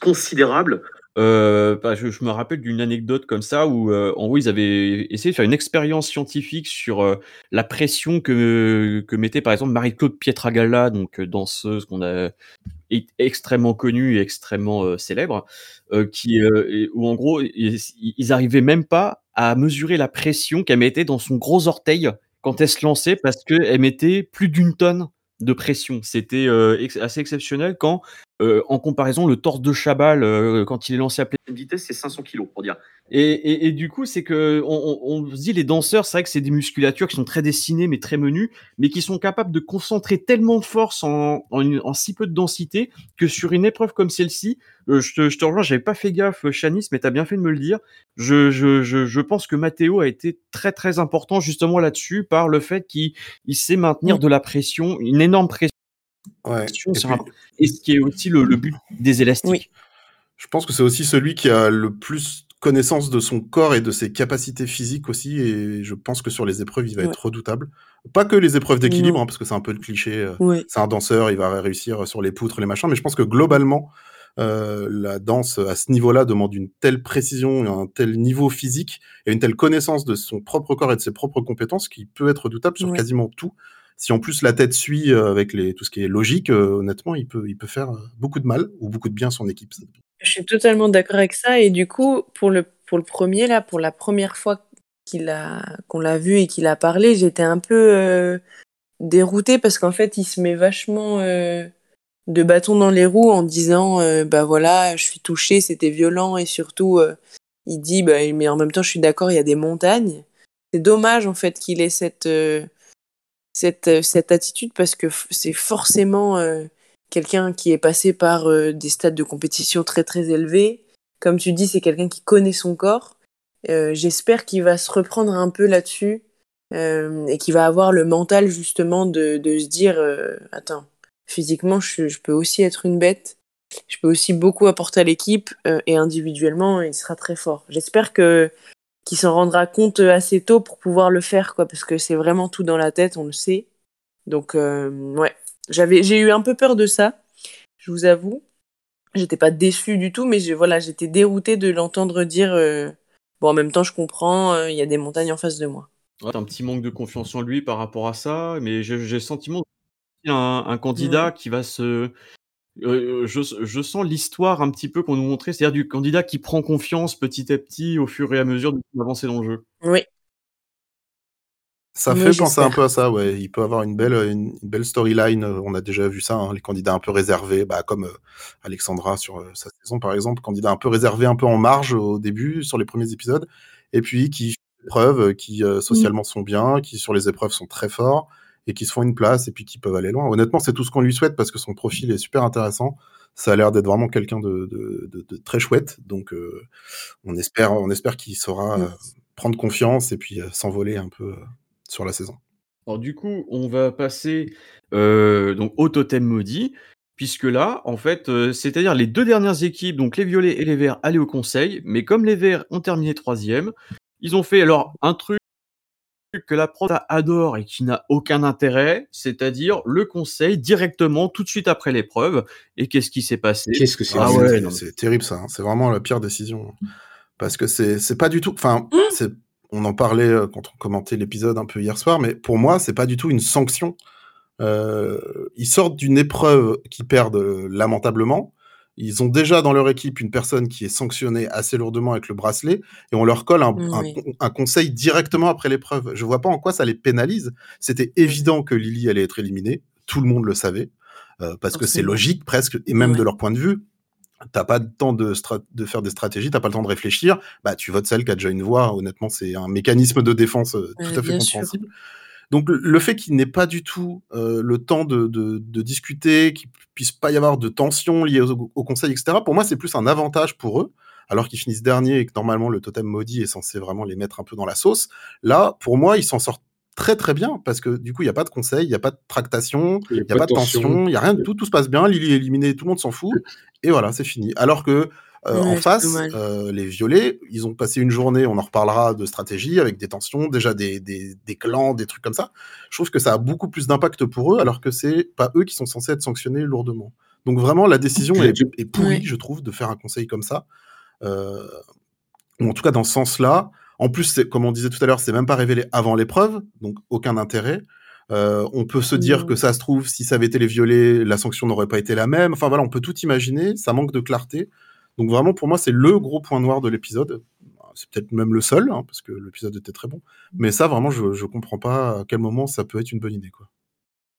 considérable. Euh, bah, je, me rappelle d'une anecdote comme ça où euh, en gros ils avaient essayé de faire une expérience scientifique sur euh, la pression que, que mettait par exemple Marie-Claude Pietragalla, donc danseuse qu'on a est extrêmement connue et extrêmement célèbre, qui où en gros ils, ils arrivaient même pas à mesurer la pression qu'elle mettait dans son gros orteil quand elle se lançait parce qu'elle mettait plus d'une tonne de pression. C'était euh, assez exceptionnel quand, euh, en comparaison, le torse de Chabal, euh, quand il est lancé à pleine vitesse, c'est 500 kg, pour dire. Et, du coup, c'est que on, se dit les danseurs, c'est vrai que c'est des musculatures qui sont très dessinées mais très menues, mais qui sont capables de concentrer tellement de force en, en, si peu de densité que sur une épreuve comme celle-ci, euh, je, te, je te rejoins, j'avais pas fait gaffe, Chanis, mais tu as bien fait de me le dire. Je, je, je, pense que Matteo a été très très important justement là-dessus par le fait qu'il sait maintenir de la pression, une énorme pression. Ouais. Et, ce qui est aussi le, but des élastiques? Je pense que c'est aussi celui qui a le plus connaissance de son corps et de ses capacités physiques aussi. Et je pense que sur les épreuves, il va être redoutable. Pas que les épreuves d'équilibre, hein, parce que c'est un peu le cliché. Euh, c'est un danseur, il va réussir sur les poutres, les machins. Mais je pense que globalement, euh, la danse à ce niveau-là demande une telle précision, un tel niveau physique et une telle connaissance de son propre corps et de ses propres compétences qui peut être redoutable sur quasiment tout. Si en plus la tête suit euh, avec tout ce qui est logique, honnêtement, il peut, faire beaucoup de mal ou beaucoup de bien à son équipe. Je suis totalement d'accord avec ça. Et du coup, pour le, premier, là, pour la première fois qu'on l'a vu et qu'il a parlé, j'étais un peu euh, déroutée parce qu'en fait, il se met vachement euh, de bâton dans les roues en disant euh, Bah voilà, je suis touchée, c'était violent et surtout, il dit, bah, mais en même temps, je suis d'accord, il y a des montagnes. C'est dommage, en fait, qu'il ait cette, euh, cette, euh, cette attitude parce que c'est forcément euh, quelqu'un qui est passé par des stades de compétition très, très élevés. Comme tu dis, c'est quelqu'un qui connaît son corps. J'espère qu'il va se reprendre un peu là-dessus et qu'il va avoir le mental, justement, de, de se dire, attends, physiquement, je, je peux aussi être une bête je peux aussi beaucoup apporter à l'équipe euh, et individuellement, il sera très fort. J'espère que qu'il s'en rendra compte assez tôt pour pouvoir le faire, quoi, parce que c'est vraiment tout dans la tête, on le sait. Donc, euh, ouais, j'avais, j'ai eu un peu peur de ça, je vous avoue. J'étais pas déçue du tout, mais je, voilà, j'étais déroutée de l'entendre dire. Euh, bon, en même temps, je comprends, il y a des montagnes en face de moi. Ouais, un petit manque de confiance en lui par rapport à ça, mais j'ai le sentiment un, un candidat qui va se euh, je, je, sens l'histoire un petit peu qu'on nous montrait, c'est-à-dire du candidat qui prend confiance petit à petit au fur et à mesure d'avancer dans le jeu. Oui. Ça fait penser un peu à ça, ouais. Il peut avoir une belle, une, belle storyline. On a déjà vu ça, hein, les candidats un peu réservés, bah, comme euh, Alexandra sur euh, sa saison par exemple, candidat un peu réservé, un peu en marge au début sur les premiers épisodes, et puis qui fait preuve, qui socialement sont bien, qui sur les épreuves sont très forts, et qui se font une place et puis qui peuvent aller loin. Honnêtement, c'est tout ce qu'on lui souhaite parce que son profil est super intéressant. Ça a l'air d'être vraiment quelqu'un de, très chouette. Donc, euh, on espère, on espère qu'il saura euh, prendre confiance et puis euh, s'envoler un peu sur la saison. Alors, du coup, on va passer donc au totem maudit. Puisque là, en fait, c'est-à-dire les deux dernières équipes, donc les violets et les verts, allaient au conseil, mais comme les verts ont terminé troisième, ils ont fait alors un truc que la prof adore et qui n'a aucun intérêt, c'est-à-dire le conseil directement tout de suite après l'épreuve. Et qu'est-ce qui s'est passé? Qu'est-ce que c'est ah C'est terrible ça. Hein. C'est vraiment la pire décision parce que c'est c'est pas du tout. Enfin, mmh. on en parlait euh, quand on commentait l'épisode un peu hier soir, mais pour moi, c'est pas du tout une sanction. Euh, ils sortent d'une épreuve qui perdent euh, lamentablement. Ils ont déjà dans leur équipe une personne qui est sanctionnée assez lourdement avec le bracelet et on leur colle un, un, conseil directement après l'épreuve. Je vois pas en quoi ça les pénalise. C'était évident que Lily allait être éliminée. Tout le monde le savait. Euh, parce que c'est logique presque, et même de leur point de vue. T'as pas le temps de, de faire des stratégies, t'as pas le temps de réfléchir. Bah, tu votes celle qui a déjà une voix. Honnêtement, c'est un mécanisme de défense euh, tout à fait compréhensible. Donc le fait qu'il n'ait pas du tout euh, le temps de, de, de discuter, qu'il puisse pas y avoir de tension liée au, conseil, etc., pour moi c'est plus un avantage pour eux, alors qu'ils finissent dernier et que normalement le totem maudit est censé vraiment les mettre un peu dans la sauce. Là, pour moi, ils s'en sortent très très bien parce que du coup il n'y a pas de conseil, il n'y a pas de tractation, il n'y a, pas de tension, il n'y a rien de tout, tout se passe bien, Lily est éliminé, tout le monde s'en fout, et voilà, c'est fini. Alors que euh, en face, euh, les violets, ils ont passé une journée, on en reparlera de stratégie avec des tensions, déjà des, des, des clans, des trucs comme ça. Je trouve que ça a beaucoup plus d'impact pour eux, alors que c'est pas eux qui sont censés être sanctionnés lourdement. Donc vraiment, la décision est, est pourrie, je trouve, de faire un conseil comme ça. Euh, ou en tout cas dans ce sens-là. En plus, comme on disait tout à l'heure, c'est même pas révélé avant l'épreuve, donc aucun intérêt. Euh, on peut se dire que ça se trouve, si ça avait été les violets, la sanction n'aurait pas été la même. Enfin voilà, on peut tout imaginer. Ça manque de clarté. Donc vraiment, pour moi, c'est le gros point noir de l'épisode. C'est peut-être même le seul, hein, parce que l'épisode était très bon. Mais ça, vraiment, je, je comprends pas à quel moment ça peut être une bonne idée, quoi.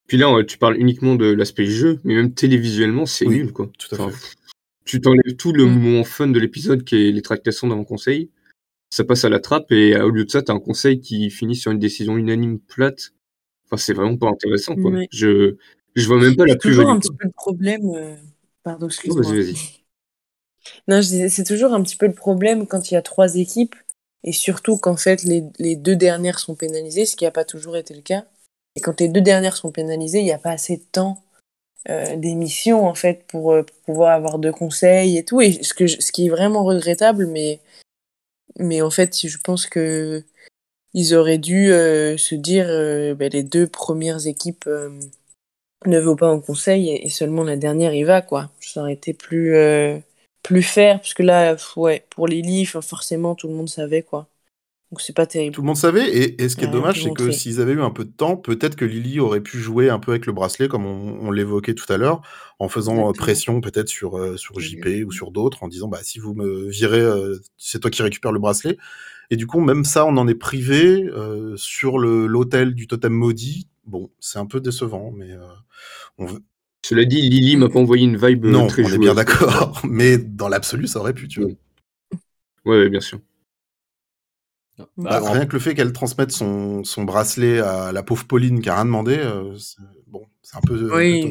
Puis là, tu parles uniquement de l'aspect jeu, mais même télévisuellement, c'est nul, quoi. Tout à fait. Tu t'enlèves tout le moment fun de l'épisode, qui est les tractations d'un conseil. Ça passe à la trappe, et au lieu de ça, t'as un conseil qui finit sur une décision unanime plate. Enfin, c'est vraiment pas intéressant, quoi. Je, je vois même pas la plus toujours un petit peu le problème. Euh, pardon, excuse-moi. vas-y, vas-y. Non, c'est toujours un petit peu le problème quand il y a trois équipes et surtout qu'en fait les, les, deux dernières sont pénalisées, ce qui n'a pas toujours été le cas. Et quand les deux dernières sont pénalisées, il n'y a pas assez de temps euh, d'émission en fait pour, euh, pour, pouvoir avoir de conseils et tout. Et ce, que ce qui est vraiment regrettable, mais, mais en fait, je pense que ils auraient dû euh, se dire ben, les deux premières équipes ne vont pas en conseil et, seulement la dernière y va quoi. Ça aurait été plus plus faire, parce que là, ouais, pour les livres, forcément, tout le monde savait, quoi. Donc c'est pas terrible. Tout le monde savait, et, ce qui est dommage, c'est que s'ils avaient eu un peu de temps, peut-être que Lily aurait pu jouer un peu avec le bracelet, comme on, l'évoquait tout à l'heure, en faisant euh, pression peut-être sur, euh, sur JP ou sur d'autres, en disant bah si vous me virez, euh, c'est toi qui récupères le bracelet. Et du coup, même ça, on en est privé sur l'hôtel du totem maudit. Bon, c'est un peu décevant, mais on, cela dit, Lily m'a pas envoyé une vibe non, très on est bien d'accord, mais dans l'absolu, ça aurait pu, tu vois. Ouais, bien sûr. Bah, rien que le fait qu'elle transmette son, son, bracelet à la pauvre Pauline qui a rien demandé, bon, c'est un peu. Oui.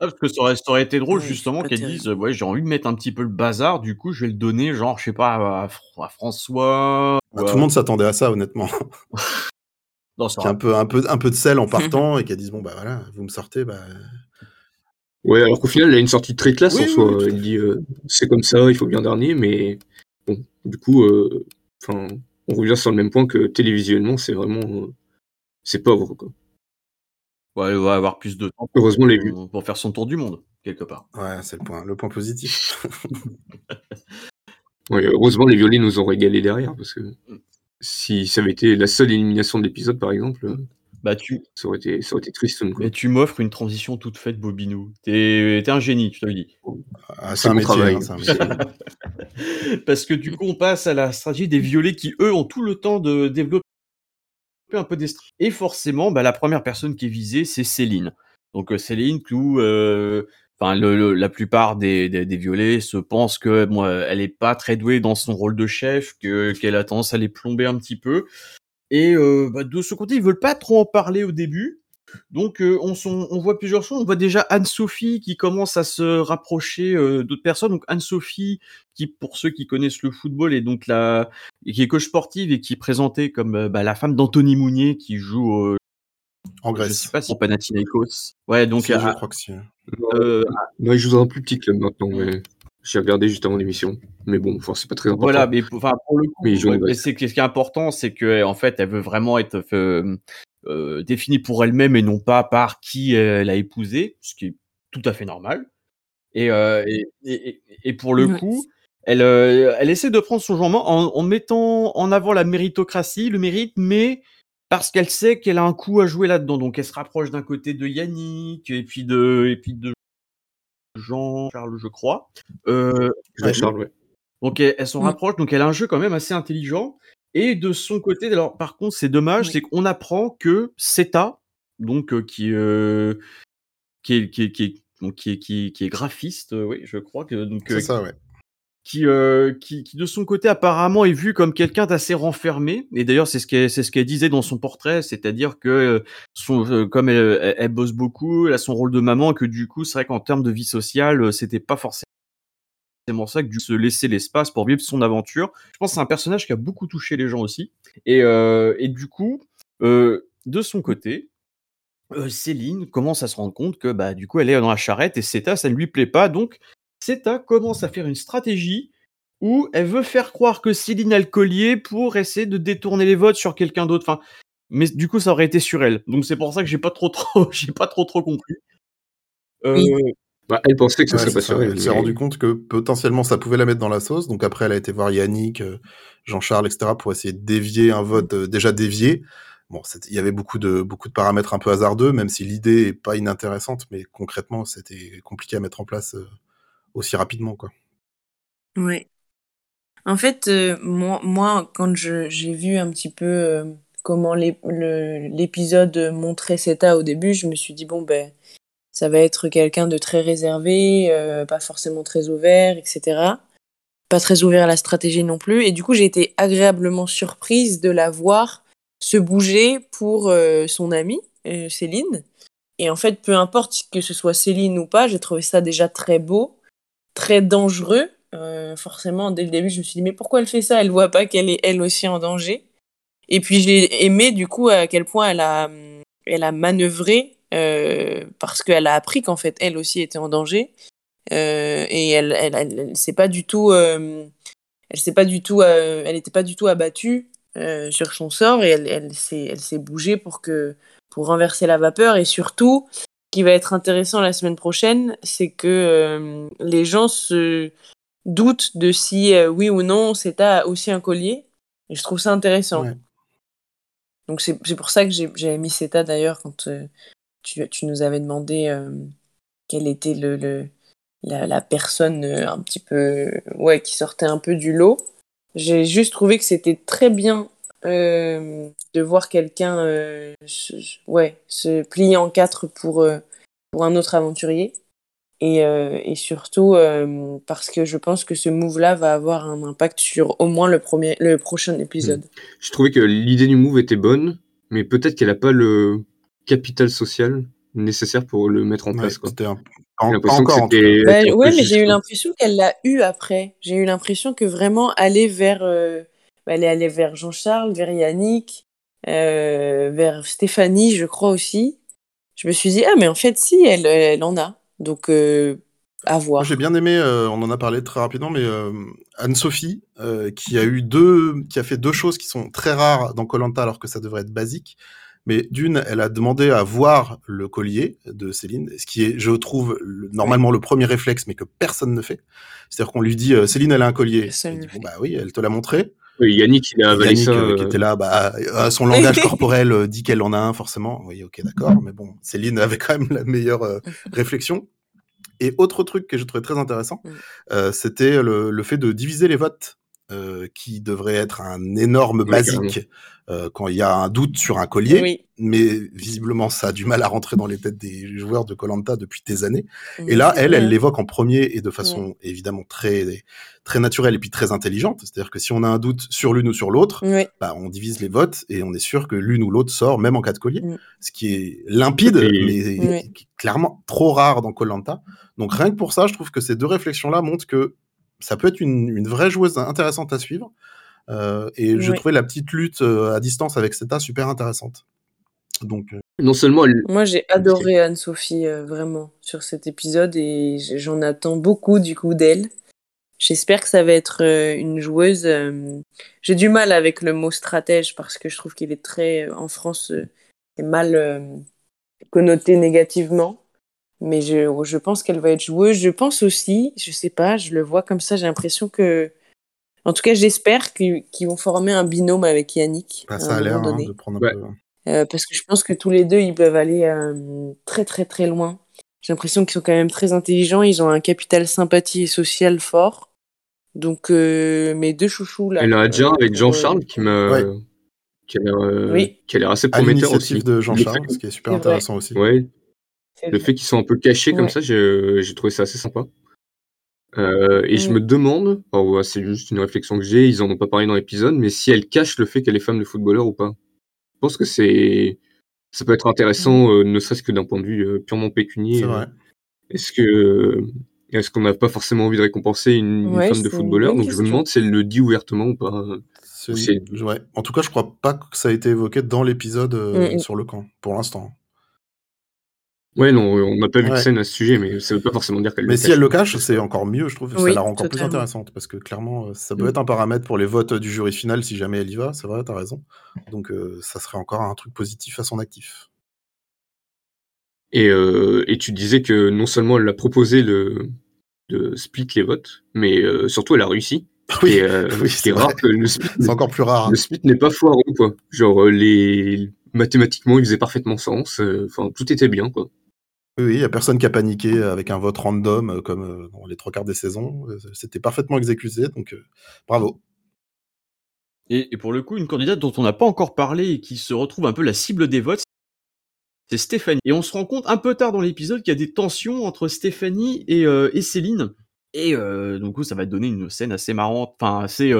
Ah, parce que ça aurait, été drôle justement qu'elle dise ouais j'ai envie de mettre un petit peu le bazar du coup je vais le donner genre je sais pas à, François bah, tout le monde s'attendait à ça honnêtement non, un peu un peu un peu de sel en partant et qu'elle dise bon bah voilà vous me sortez bah ouais alors qu'au final elle a une sortie très classe en soi. elle dit euh, c'est comme ça il faut bien dernier mais bon du coup euh, enfin on revient sur le même point que télévisuellement c'est vraiment euh, c'est pauvre quoi. Ouais, elle va avoir plus de temps Heureusement, les pour, pour faire son tour du monde, quelque part. Ouais, c'est le point, le point positif. ouais, heureusement, les violets nous ont régalé derrière, parce que si ça avait été la seule élimination de l'épisode, par exemple, bah, tu... ça, aurait été, ça aurait été triste. Mais tu m'offres une transition toute faite, Bobinou. T'es es un génie, tu te le dis. Ah, c'est un. Hein, parce que du coup, on passe à la stratégie des violets qui, eux, ont tout le temps de développer un peu d'estrie. Et forcément, bah, la première personne qui est visée, c'est Céline. Donc euh, Céline clou, euh, enfin la plupart des, des, violets se pensent que moi, elle est pas très douée dans son rôle de chef, que qu'elle a tendance à les plomber un petit peu. Et euh, bah, de ce côté, ils veulent pas trop en parler au début. Donc euh, on, on, voit plusieurs choses. On voit déjà Anne-Sophie qui commence à se rapprocher euh, d'autres personnes. Donc Anne-Sophie, qui pour ceux qui connaissent le football, est donc la qui est coach sportive et qui est présentée comme bah, la femme d'Anthony Mounier qui joue en Grèce. Je sais pas si Panathinaikos. Ouais, donc je crois que c'est. Euh, non, il joue dans un plus petit club maintenant. Mais... J'ai regardé juste avant l'émission, mais bon, c'est pas très important. Voilà, mais enfin pour le coup, mais c'est ce qui est important, c'est que en fait, elle veut vraiment être euh, définie pour elle-même et non pas par qui elle a épousé, ce qui est tout à fait normal. Et, euh, et, et, pour le coup, elle, euh, elle essaie de prendre son en, en, mettant en avant la méritocratie, le mérite, mais parce qu'elle sait qu'elle a un coup à jouer là-dedans. Donc elle se rapproche d'un côté de Yannick et puis de, et puis de Jean-Charles, je crois. Euh, Jean-Charles, ouais. Donc elle, elle s'en rapproche, donc elle a un jeu quand même assez intelligent. Et de son côté, alors par contre, c'est dommage, c'est qu'on apprend que Seta, donc euh, qui, euh, qui, est, qui, est, qui, est, qui, est, qui, est, graphiste, euh, oui, je crois que donc c'est ça, ouais. Qui, qui, qui, de son côté apparemment est vu comme quelqu'un d'assez renfermé et d'ailleurs c'est ce qu'elle c'est ce qu'elle disait dans son portrait c'est-à-dire que son comme elle, elle, bosse beaucoup elle a son rôle de maman que du coup c'est vrai qu'en termes de vie sociale c'était pas forcément ça que se laisser l'espace pour vivre son aventure. Je pense que c'est un personnage qui a beaucoup touché les gens aussi. Et, euh, et du coup, euh, de son côté, euh, Céline commence à se rendre compte que bah, du coup, elle est dans la charrette et Seta, ça ne lui plaît pas. Donc, Seta commence à faire une stratégie où elle veut faire croire que Céline a le collier pour essayer de détourner les votes sur quelqu'un d'autre. Enfin, mais du coup, ça aurait été sur elle. Donc, c'est pour ça que j'ai pas trop, trop, j'ai pas trop, trop compris. Euh, bah, elle pensait que ce serait pas sûr. Elle s'est rendue compte que potentiellement ça pouvait la mettre dans la sauce. Donc après, elle a été voir Yannick, euh, Jean-Charles, etc. pour essayer de dévier un vote euh, déjà dévié. Bon, il y avait beaucoup de, beaucoup de paramètres un peu hasardeux, même si l'idée est pas inintéressante, mais concrètement, c'était compliqué à mettre en place euh, aussi rapidement, quoi. Ouais. En fait, moi, moi, quand j'ai vu un petit peu comment l'épisode montrait CETA au début, je me suis dit, bon, ben, ça va être quelqu'un de très réservé, euh, pas forcément très ouvert, etc. Pas très ouvert à la stratégie non plus. Et du coup, j'ai été agréablement surprise de la voir se bouger pour euh, son amie, euh, Céline. Et en fait, peu importe que ce soit Céline ou pas, j'ai trouvé ça déjà très beau, très dangereux. forcément, dès le début, je me suis dit, mais pourquoi elle fait ça? Elle voit pas qu'elle est elle aussi en danger. Et puis, j'ai aimé du coup à quel point elle a, elle a manœuvré euh, parce qu'elle a appris qu'en fait elle aussi était en danger euh, et elle elle, elle, pas du tout euh, elle s'est pas du tout elle était pas du tout abattue sur son sort et elle elle s'est bougée pour que pour renverser la vapeur et surtout qui va être intéressant la semaine prochaine c'est que les gens se doutent de si oui ou non c'est aussi un collier. Et je trouve ça intéressant. Donc c'est pour ça que j'ai mis CETA d'ailleurs quand, tu, tu nous avais demandé euh, quelle était le, le la, la, personne euh, un petit peu ouais qui sortait un peu du lot. J'ai juste trouvé que c'était très bien euh, de voir quelqu'un euh, se, ouais se plier en quatre pour pour un autre aventurier. Et, et surtout parce que je pense que ce move-là va avoir un impact sur au moins le, premier, le prochain épisode. Hmm. Je trouvais que l'idée du move était bonne, mais peut-être qu'elle n'a pas le capital social nécessaire pour le mettre en place. Quoi. Un... encore. Bah, ouais, mais j'ai eu l'impression qu'elle l'a eu après. J'ai eu l'impression que vraiment aller vers, euh, bah, elle est allée vers Jean-Charles, vers Yannick, euh, vers Stéphanie, je crois aussi. Je me suis dit ah mais en fait si, elle, elle en a. Donc euh, à voir. J'ai bien aimé, on en a parlé très rapidement, mais Anne-Sophie qui a eu deux, qui a fait deux choses qui sont très rares dans Colanta alors que ça devrait être basique mais d'une, elle a demandé à voir le collier de Céline, ce qui est, je trouve, normalement le premier réflexe, mais que personne ne fait. C'est-à-dire qu'on lui dit, euh, Céline, elle a un collier. Elle dit, bon, bah oui, elle te l'a montré. Oui, Yannick, il a avalé Yannick, euh, qui était là, bah, euh, son langage corporel dit qu'elle en a un, forcément. Oui, ok, d'accord, mais bon, Céline avait quand même la meilleure réflexion. Et autre truc que je trouvais très intéressant, mm. c'était le, le, fait de diviser les votes. qui devrait être un énorme basique euh, quand il y a un doute sur un collier. Mais visiblement, ça a du mal à rentrer dans les têtes des joueurs de Colanta depuis des années. et là, elle, elle l'évoque en premier et de façon évidemment très très naturelle et puis très intelligente. C'est-à-dire que si on a un doute sur l'une ou sur l'autre, bah, on divise les votes et on est sûr que l'une ou l'autre sort, même en cas de collier. Mm. Ce qui est limpide, mais clairement trop rare dans Colanta. Donc rien que pour ça, je trouve que ces deux réflexions-là montrent que ça peut être une, une vraie joueuse intéressante à suivre. Euh, et je trouvais la petite lutte euh, à distance avec Zeta super intéressante. Donc, euh, non seulement Moi, j'ai adoré Anne-Sophie vraiment sur cet épisode et j'en attends beaucoup du coup d'elle. J'espère que ça va être une joueuse. J'ai du mal avec le mot stratège parce que je trouve qu'il est très, en France, est mal connoté négativement. Mais je, je pense qu'elle va être joueuse. Je pense aussi, je sais pas, je le vois comme ça, j'ai l'impression que en tout cas, j'espère qu'ils vont former un binôme avec Yannick. Bah, ça a l'air hein, de prendre un peu... Euh, parce que je pense que tous les deux, ils peuvent aller euh, très très très loin. J'ai l'impression qu'ils sont quand même très intelligents. Ils ont un capital sympathie et social fort. Donc euh, mes deux chouchous là. Il y en a déjà avec Jean-Charles qui m'a. Qui a l'air assez prometteur aussi. de Jean-Charles, ce qui est super intéressant aussi. Oui. Le fait qu'ils sont un peu cachés comme ça, j'ai trouvé ça assez sympa. Euh, et je me demande, oh, c'est juste une réflexion que j'ai, ils en ont pas parlé dans l'épisode, mais si elle cache le fait qu'elle est femme de footballeur ou pas. Je pense que c'est, ça peut être intéressant, euh, ne serait-ce que d'un point de vue euh, purement pécunier. Est-ce que, est-ce qu'on n'a pas forcément envie de récompenser une, femme de footballeur? Donc je me demande si elle le dit ouvertement ou pas. Ouais. En tout cas, je crois pas que ça a été évoqué dans l'épisode mm, mm. sur le camp, pour l'instant. Ouais, non, on n'a pas vu de scène à ce sujet, mais ça veut pas forcément dire qu'elle Mais si elle le cache, c'est encore mieux, je trouve. ça la rend encore plus intéressante, parce que clairement, euh, ça peut mm. être un paramètre pour les votes du jury final si jamais elle y va, c'est vrai, t'as raison. Donc euh, ça serait encore un truc positif à son actif. Et, euh, et tu disais que non seulement elle a proposé le, de split les votes, mais surtout elle a réussi. Oui, c'est rare que le split. C'est encore plus rare. Le split n'est pas foireux, quoi. Genre, les mathématiquement, il faisait parfaitement sens. Enfin, tout était bien, quoi. Oui, il n'y a personne qui a paniqué avec un vote random euh, comme euh, dans les trois quarts des saisons. Euh, c'était parfaitement exécuté, donc bravo. Et, pour le coup, une candidate dont on n'a pas encore parlé et qui se retrouve un peu la cible des votes, c'est Stéphanie. Et on se rend compte un peu tard dans l'épisode qu'il y a des tensions entre Stéphanie et, Céline. Et donc ça va donner une scène assez marrante, enfin assez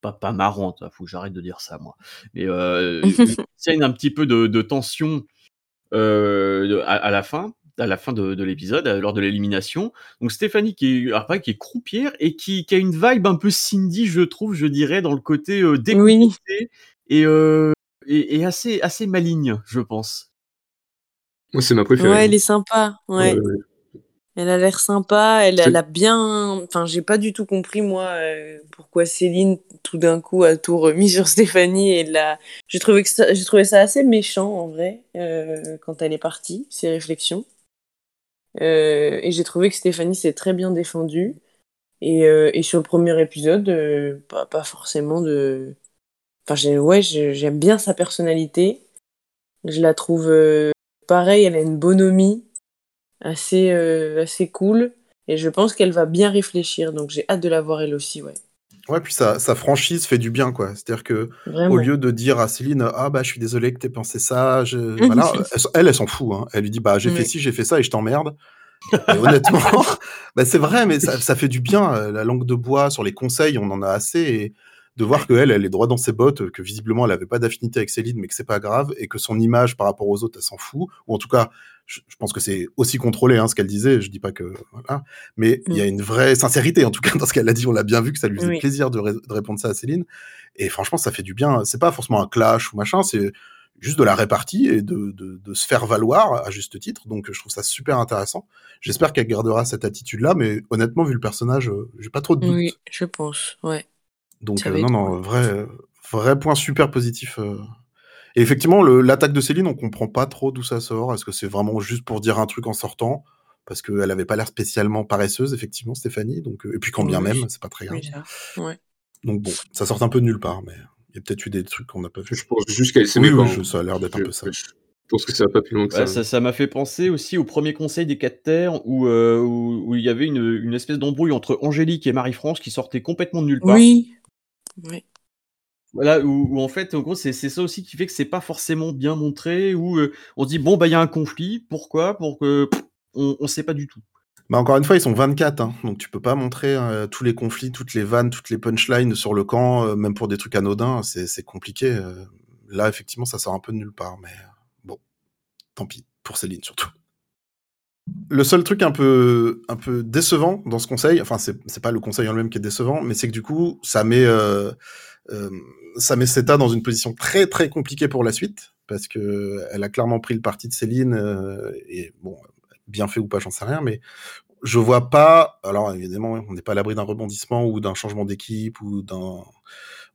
pas, pas marrante, il hein, faut que j'arrête de dire ça moi. Mais une scène un petit peu de, tension à, la fin à la fin de, l'épisode, euh, lors de l'élimination. Donc Stéphanie qui est, après, qui est croupière et qui, a une vibe un peu Cindy, je trouve, je dirais, dans le côté euh, euh, et, et, assez, assez maligne, je pense. Moi, c'est ma préférée. Ouais, elle est sympa. Ouais. Elle a l'air sympa, elle, elle, a bien. Enfin, j'ai pas du tout compris, moi, euh, pourquoi Céline, tout d'un coup, a tout remis sur Stéphanie. Et la... J'ai trouvé, que j'ai trouvé ça assez méchant, en vrai, quand elle est partie, ses réflexions. Euh, et j'ai trouvé que Stéphanie s'est très bien défendue. Et, euh, et sur le premier épisode, euh, pas, pas, forcément de. Enfin, ouais, j'aime bien sa personnalité. Je la trouve pareil, elle a une bonhomie assez, assez cool. Et je pense qu'elle va bien réfléchir. Donc j'ai hâte de la voir elle aussi, ouais. Ouais, puis sa, sa franchise fait du bien, quoi. C'est-à-dire que au lieu de dire à Céline, ah bah je suis désolé que t'aies pensé ça, je... voilà, elle, elle, s'en fout. Hein. Elle lui dit, bah j'ai fait ci, j'ai fait ça et je t'emmerde. honnêtement, bah, c'est vrai, mais ça, ça, fait du bien. La langue de bois sur les conseils, on en a assez. Et de voir qu'elle, elle est droit dans ses bottes, que visiblement elle avait pas d'affinité avec Céline, mais que c'est pas grave, et que son image par rapport aux autres, elle s'en fout. Ou en tout cas, je, pense que c'est aussi contrôlé hein, ce qu'elle disait. Je dis pas que voilà, mais il y a mm. une vraie sincérité en tout cas dans ce qu'elle a dit. On l'a bien vu que ça lui faisait plaisir de, répondre ça à Céline. Et franchement, ça fait du bien. C'est pas forcément un clash ou machin, c'est juste de la répartie et de, de, de, se faire valoir à juste titre. Donc je trouve ça super intéressant. J'espère qu'elle gardera cette attitude-là, mais honnêtement, vu le personnage, euh, j'ai pas trop de doute. Oui, je pense, ouais. Donc euh, non, non, vrai, vrai point super positif. Euh. Et effectivement, l'attaque de Céline, on comprend pas trop d'où ça sort. Est-ce que c'est vraiment juste pour dire un truc en sortant? Parce qu'elle avait pas l'air spécialement paresseuse, effectivement, Stéphanie. Donc, euh, et puis quand bien même, c'est pas très grave. Ouais. Donc bon, ça sort un peu de nulle part, mais il y a peut-être eu des trucs qu'on n'a pas vu. Je pense juste qu'elle s'est oui, oui, ça a l'air d'être un peu ça. Je pense que ça va pas plus loin que ça. Ça m'a fait penser aussi au premier conseil des quatre terres où, où, où, il y avait une, une espèce d'embrouille entre Angélique et Marie-France qui sortait complètement de nulle part. Oui, oui. Voilà, où, en fait, en gros, c'est ça aussi qui fait que c'est pas forcément bien montré, où euh, on dit, bon, bah, il y a un conflit, pourquoi? Pour que on, on sait pas du tout. Bah encore une fois, ils sont 24, hein, donc tu peux pas montrer euh, tous les conflits, toutes les vannes, toutes les punchlines sur le camp, euh, même pour des trucs anodins, c'est compliqué. là, effectivement, ça sort un peu de nulle part, mais bon, tant pis, pour Céline surtout. Le seul truc un peu, décevant dans ce conseil, enfin c'est pas le conseil en lui-même qui est décevant, mais c'est que du coup ça met euh, euh, dans une position très très compliquée pour la suite parce que elle a clairement pris le parti de Céline euh, et bon bien fait ou pas j'en sais rien, mais je vois pas. Alors évidemment on n'est pas à l'abri d'un rebondissement ou d'un changement d'équipe ou d'un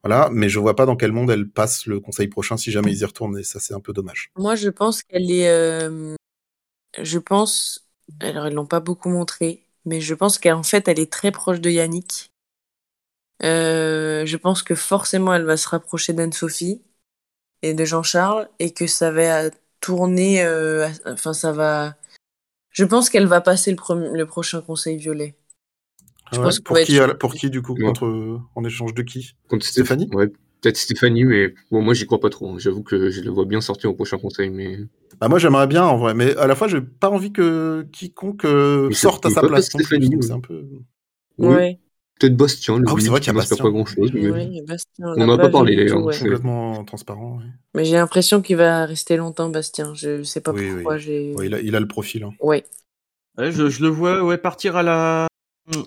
voilà, mais je vois pas dans quel monde elle passe le conseil prochain si jamais ils y retournent et ça c'est un peu dommage. Moi je pense qu'elle est je pense, alors ils l'ont pas beaucoup montré, mais je pense qu'en fait elle est très proche de Yannick. Euh, je pense que forcément elle va se rapprocher d'Anne-Sophie et de Jean-Charles et que ça va tourner, euh, enfin ça va. Je pense qu'elle va passer le, le prochain Conseil violet. Je pense pour, qui, pour qui du coup contre, En échange de qui? Contre Stéphanie? Ouais, peut-être Stéphanie, mais bon, moi j'y crois pas trop. Hein. J'avoue que je le vois bien sortir au prochain Conseil, mais. Bah moi j'aimerais bien en vrai, mais à la fois j'ai pas envie que quiconque euh, sorte à sa place. Stéphanie, c'est un peu. Ouais. Peut-être Bastien, le ah oui, c'est vrai qu'il y a Bastien. pas grand chose. Mais... Oui, Bastien, on n'en a pas, parlé d'ailleurs. Ouais. Complètement transparent. Mais j'ai l'impression qu'il va rester longtemps, Bastien. Je sais pas pourquoi il, a, il, a, le profil. Hein. Ouais. je, je, le vois ouais, partir à la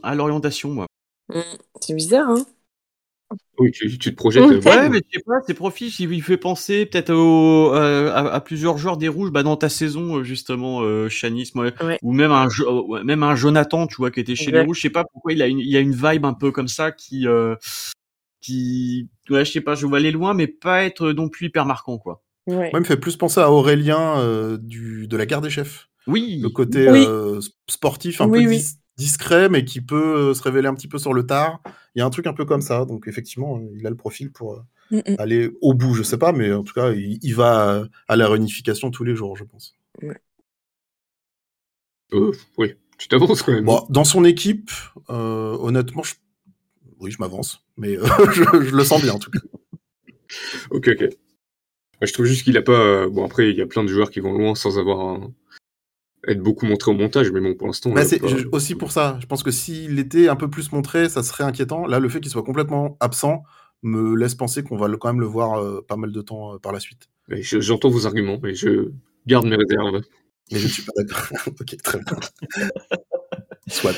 à l'orientation, moi. Mmh, c'est bizarre, hein oui, tu, te projettes. Euh, ouais, mais je sais pas, c'est profil, il fait penser peut-être euh, à, plusieurs joueurs des rouges bah, dans ta saison, euh, justement, euh, Chanis, ou même un, même un Jonathan, tu vois, qui était chez les rouges. Je sais pas pourquoi il a une, il a une vibe un peu comme ça qui, qui, ouais, je sais pas, je vois aller loin, mais pas être non plus hyper marquant, quoi. Ouais. Moi, il me fait plus penser à Aurélien du, de la garde des chefs. Oui. Le côté sportif, un peu discret, mais qui peut euh, se révéler un petit peu sur le tard. Il y a un truc un peu comme ça. Donc, effectivement, euh, il a le profil pour euh, mm, mm. aller au bout, je sais pas, mais en tout cas, il, va à la réunification tous les jours, je pense. oui, tu t'avances quand même. Bon, dans son équipe, honnêtement, je... oui, je m'avance, mais je, le sens bien en tout cas. ok, ok. Je trouve juste qu'il a pas. Bon, après, il y a plein de joueurs qui vont loin sans avoir un, être beaucoup montré au montage, mais bon, pour l'instant. Bah, c'est aussi pour ça. Je pense que s'il était un peu plus montré, ça serait inquiétant. Là, le fait qu'il soit complètement absent me laisse penser qu'on va quand même le voir euh, pas mal de temps euh, par la suite. J'entends vos arguments, mais je garde mes réserves. Mais je ne suis pas d'accord. ok, très bien. Soit.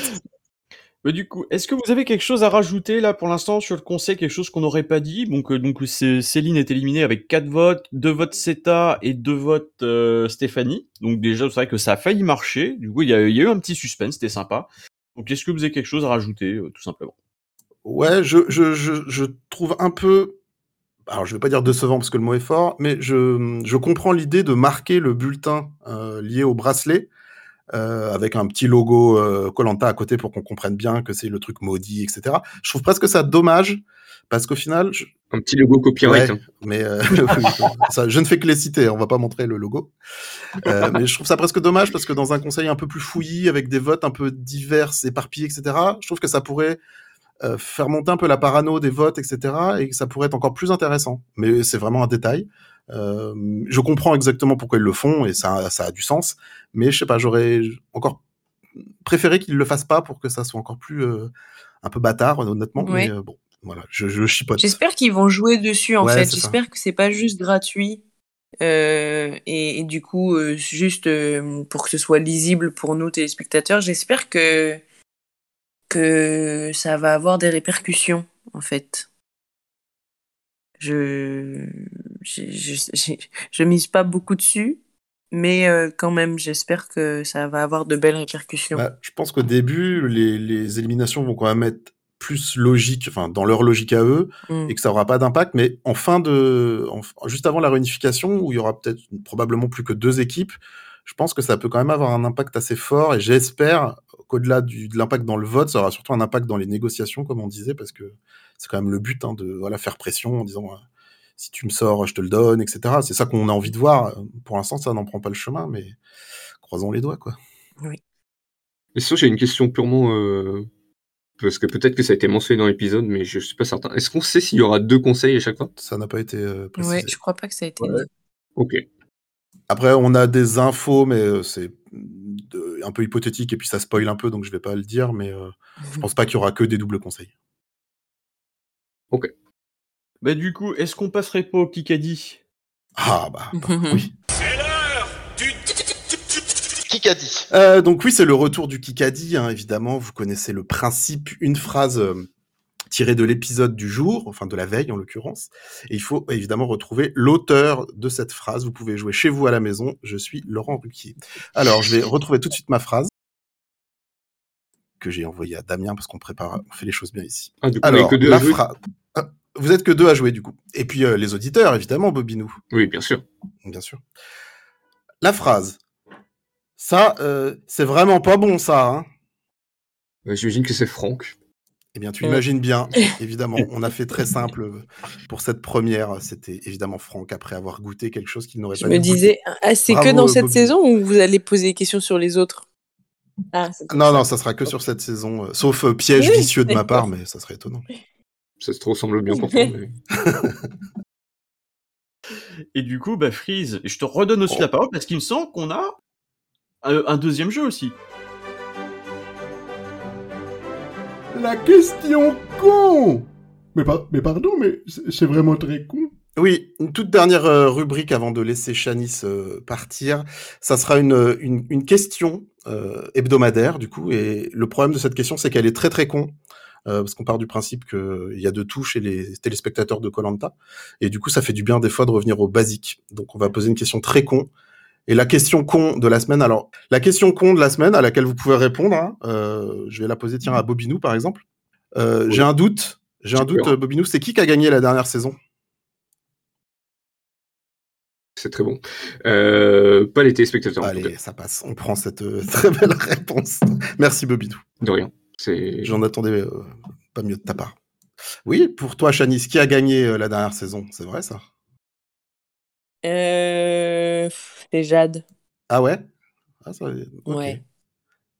Du coup, est-ce que vous avez quelque chose à rajouter là pour l'instant sur le conseil, quelque chose qu'on n'aurait pas dit? Donc, euh, donc Céline est éliminée avec 4 votes, 2 votes CETA et 2 votes euh, Stéphanie. Donc déjà, c'est vrai que ça a failli marcher. Du coup, il y, a, eu un petit suspense, c'était sympa. Donc, est-ce que vous avez quelque chose à rajouter, euh, tout simplement? Ouais, je, je, je, je, trouve un peu. Alors, je vais pas dire décevant parce que le mot est fort, mais je, je comprends l'idée de marquer le bulletin lié au bracelet euh, avec un petit logo Colanta euh, à côté pour qu'on comprenne bien que c'est le truc maudit, etc. Je trouve presque ça dommage parce qu'au final, un petit logo copyright. Ouais, hein. Mais euh, ça, je ne fais que les citer, on va pas montrer le logo. Euh, mais je trouve ça presque dommage parce que dans un conseil un peu plus fouillis, avec des votes un peu divers, éparpillés, etc. Je trouve que ça pourrait euh, faire monter un peu la parano des votes, etc. Et que ça pourrait être encore plus intéressant. Mais c'est vraiment un détail. Euh, je comprends exactement pourquoi ils le font et ça, ça a du sens, mais je sais pas, j'aurais encore préféré qu'ils le fassent pas pour que ça soit encore plus un peu bâtard, honnêtement. Mais bon, voilà, je, je chipote. J'espère qu'ils vont jouer dessus en fait. J'espère que c'est pas juste gratuit. et, du coup, juste pour que ce soit lisible pour nous téléspectateurs, j'espère que que ça va avoir des répercussions en fait. Je je, je, mise pas beaucoup dessus, mais euh, quand même, j'espère que ça va avoir de belles répercussions. Bah, je pense qu'au début, les, les, éliminations vont quand même être plus logiques, enfin dans leur logique à eux, mm. et que ça aura pas d'impact. Mais en fin de, juste avant la réunification, où il y aura peut-être probablement plus que deux équipes, je pense que ça peut quand même avoir un impact assez fort. Et j'espère qu'au-delà de l'impact dans le vote, ça aura surtout un impact dans les négociations, comme on disait, parce que c'est quand même le but hein, de voilà faire pression en disant si tu me sors, je te le donne, etc. C'est ça qu'on a envie de voir. Pour l'instant, ça n'en prend pas le chemin, mais croisons les doigts, quoi. Oui. Et ça, j'ai une question purement. Euh, parce que peut-être que ça a été mentionné dans l'épisode, mais je suis pas certain. Est-ce qu'on sait s'il y aura deux conseils à chaque fois? Ça n'a pas été euh, précisé. Ouais, je crois pas que ça a été Ok. Après, on a des infos, mais euh, c'est un peu hypothétique et puis ça spoil un peu, donc je vais pas le dire, mais je pense pas qu'il y aura que des doubles conseils. Ok. Bah du coup, est-ce qu'on passerait pas au Kikadi? Ah bah, bah oui. C'est l'heure du Kikadi. Euh, donc oui, c'est le retour du Kikadi, hein, évidemment. Vous connaissez le principe, une phrase euh, tirée de l'épisode du jour, enfin de la veille en l'occurrence. Et il faut évidemment retrouver l'auteur de cette phrase. Vous pouvez jouer chez vous à la maison. Je suis Laurent Ruquier. Alors, je vais retrouver tout de suite ma phrase que j'ai envoyée à Damien parce qu'on prépare, on fait les choses bien ici. Ah, Alors, la phrase. Vous êtes que deux à jouer du coup. Et puis euh, les auditeurs, évidemment, Bobinou. Oui, bien sûr. Bien sûr. La phrase. Ça, euh, c'est vraiment pas bon, ça. Hein bah, J'imagine que c'est Franck. Eh bien, tu imagines bien, évidemment. On a fait très simple pour cette première. C'était évidemment Franck après avoir goûté quelque chose qu'il n'aurait pas Je me disais, ah, c'est que dans cette saison ou vous allez poser des questions sur les autres? Ah, Non, non, ça sera que sur cette saison. Euh, sauf piège vicieux de ma part, mais ça serait étonnant. Ça se ressemble bien pour toi. Et du coup, bah, Freeze, je te redonne aussi la parole parce qu'il me semble qu'on a euh, un deuxième jeu aussi. La question con mais, mais pardon, mais c'est vraiment très con. Oui, une toute dernière euh, rubrique avant de laisser Chanice euh, partir. Ça sera une, une, question hebdomadaire, du coup. Et le problème de cette question, c'est qu'elle est très très con. Euh, parce qu'on part du principe qu'il y a de tout chez les téléspectateurs de Colanta, et du coup ça fait du bien des fois de revenir au basique. Donc on va poser une question très con. Et la question con de la semaine, alors la question con de la semaine à laquelle vous pouvez répondre, hein, euh, je vais la poser tiens à Bobinou par exemple. Euh, J'ai un doute, j'ai un doute, Bobinou, c'est qui qui a gagné la dernière saison? C'est très bon. Euh, pas les téléspectateurs. Allez, ça passe. On prend cette très belle réponse. Merci Bobinou. De rien. J'en attendais euh, pas mieux de ta part. Oui, pour toi, Chanice, qui a gagné euh, la dernière saison? C'est vrai ça? Euh... C'est Jade. Ah ouais, ah, Ouais.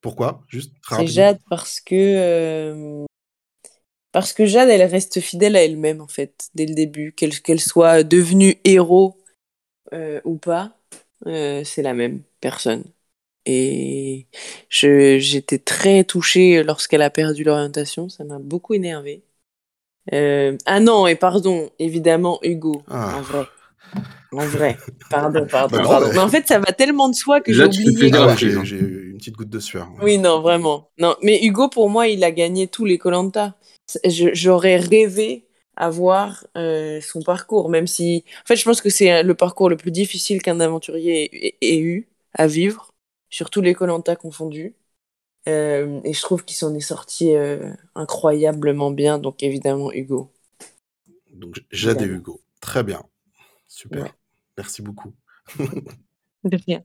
Pourquoi? Juste C'est Jade parce que. Euh, parce que Jade, elle reste fidèle à elle-même, en fait, dès le début. Qu'elle soit devenue héros ou pas, c'est la même personne. Et j'étais très touchée lorsqu'elle a perdu l'orientation, ça m'a beaucoup énervé. Euh, ah non, et pardon, évidemment, Hugo, ah. en vrai. En vrai, pardon, pardon, bah Mais en fait, ça va tellement de soi que j'ai oublié. J'ai eu une petite goutte de sueur. Oui, non, vraiment. Non, mais Hugo, pour moi, il a gagné tous les Colanta. J'aurais rêvé avoir euh, son parcours, même si, en fait, je pense que c'est le parcours le plus difficile qu'un aventurier ait eu à vivre sur tous les Colanta confondus. Euh, et je trouve qu'il s'en est sorti euh, incroyablement bien, donc évidemment Hugo. Donc Jade et Hugo. Très bien. Super. Merci beaucoup.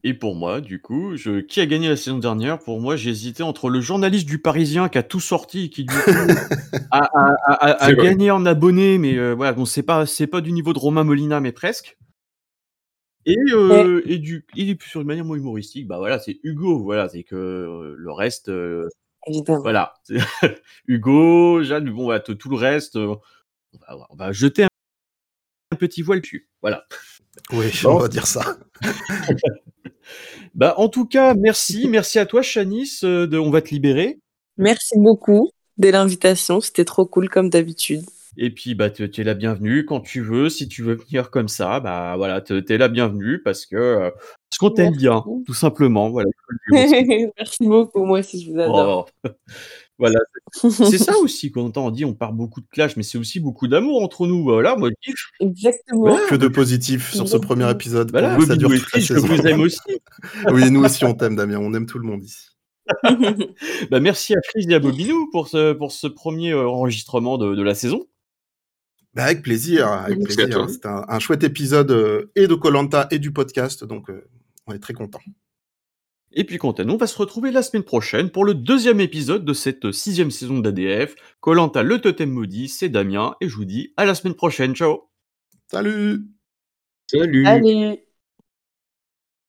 Et pour moi, du coup, je... qui a gagné la saison dernière? Pour moi, j'ai hésité entre le journaliste du Parisien qui a tout sorti et qui du coup a, gagné en abonnés, mais euh, voilà, bon, c'est pas c'est pas du niveau de Romain Molina, mais presque. Et, euh, et, du, et sur une manière moins humoristique, bah voilà, c'est Hugo, voilà, c'est que euh, le reste, euh, voilà, Hugo, Jeanne, bon, bah, tout le reste, on va, on va jeter un, petit voile dessus, voilà. Oui, on va dire ça. Bah, en tout cas, merci. Merci à toi, Chanice. de... On va te libérer. Merci beaucoup de l'invitation. C'était trop cool comme d'habitude. Et puis, bah, tu es la bienvenue quand tu veux. Si tu veux venir comme ça, bah voilà, tu es la bienvenue parce que parce qu'on t'aime bien, tout simplement. Voilà. Merci beaucoup. Moi aussi, je vous adore. Oh. Voilà. C'est ça aussi quand on dit on part beaucoup de clash, mais c'est aussi beaucoup d'amour entre nous. Voilà, moi je dis. Exactement. Que de positif sur ce premier épisode. Voilà, ça dure très je vous aime aussi. oui, nous aussi on t'aime, Damien. On aime tout le monde ici. bah, merci à Frise et à Bobinou pour ce, pour ce premier enregistrement de, de la saison. Bah avec plaisir, avec plaisir. C'était un, chouette épisode euh, et de Colanta et du podcast, donc euh, on est très content. Et puis quant à nous, on va se retrouver la semaine prochaine pour le deuxième épisode de cette sixième saison d'ADF. Colanta, le totem maudit, c'est Damien, et je vous dis à la semaine prochaine. Ciao Salut Salut Salut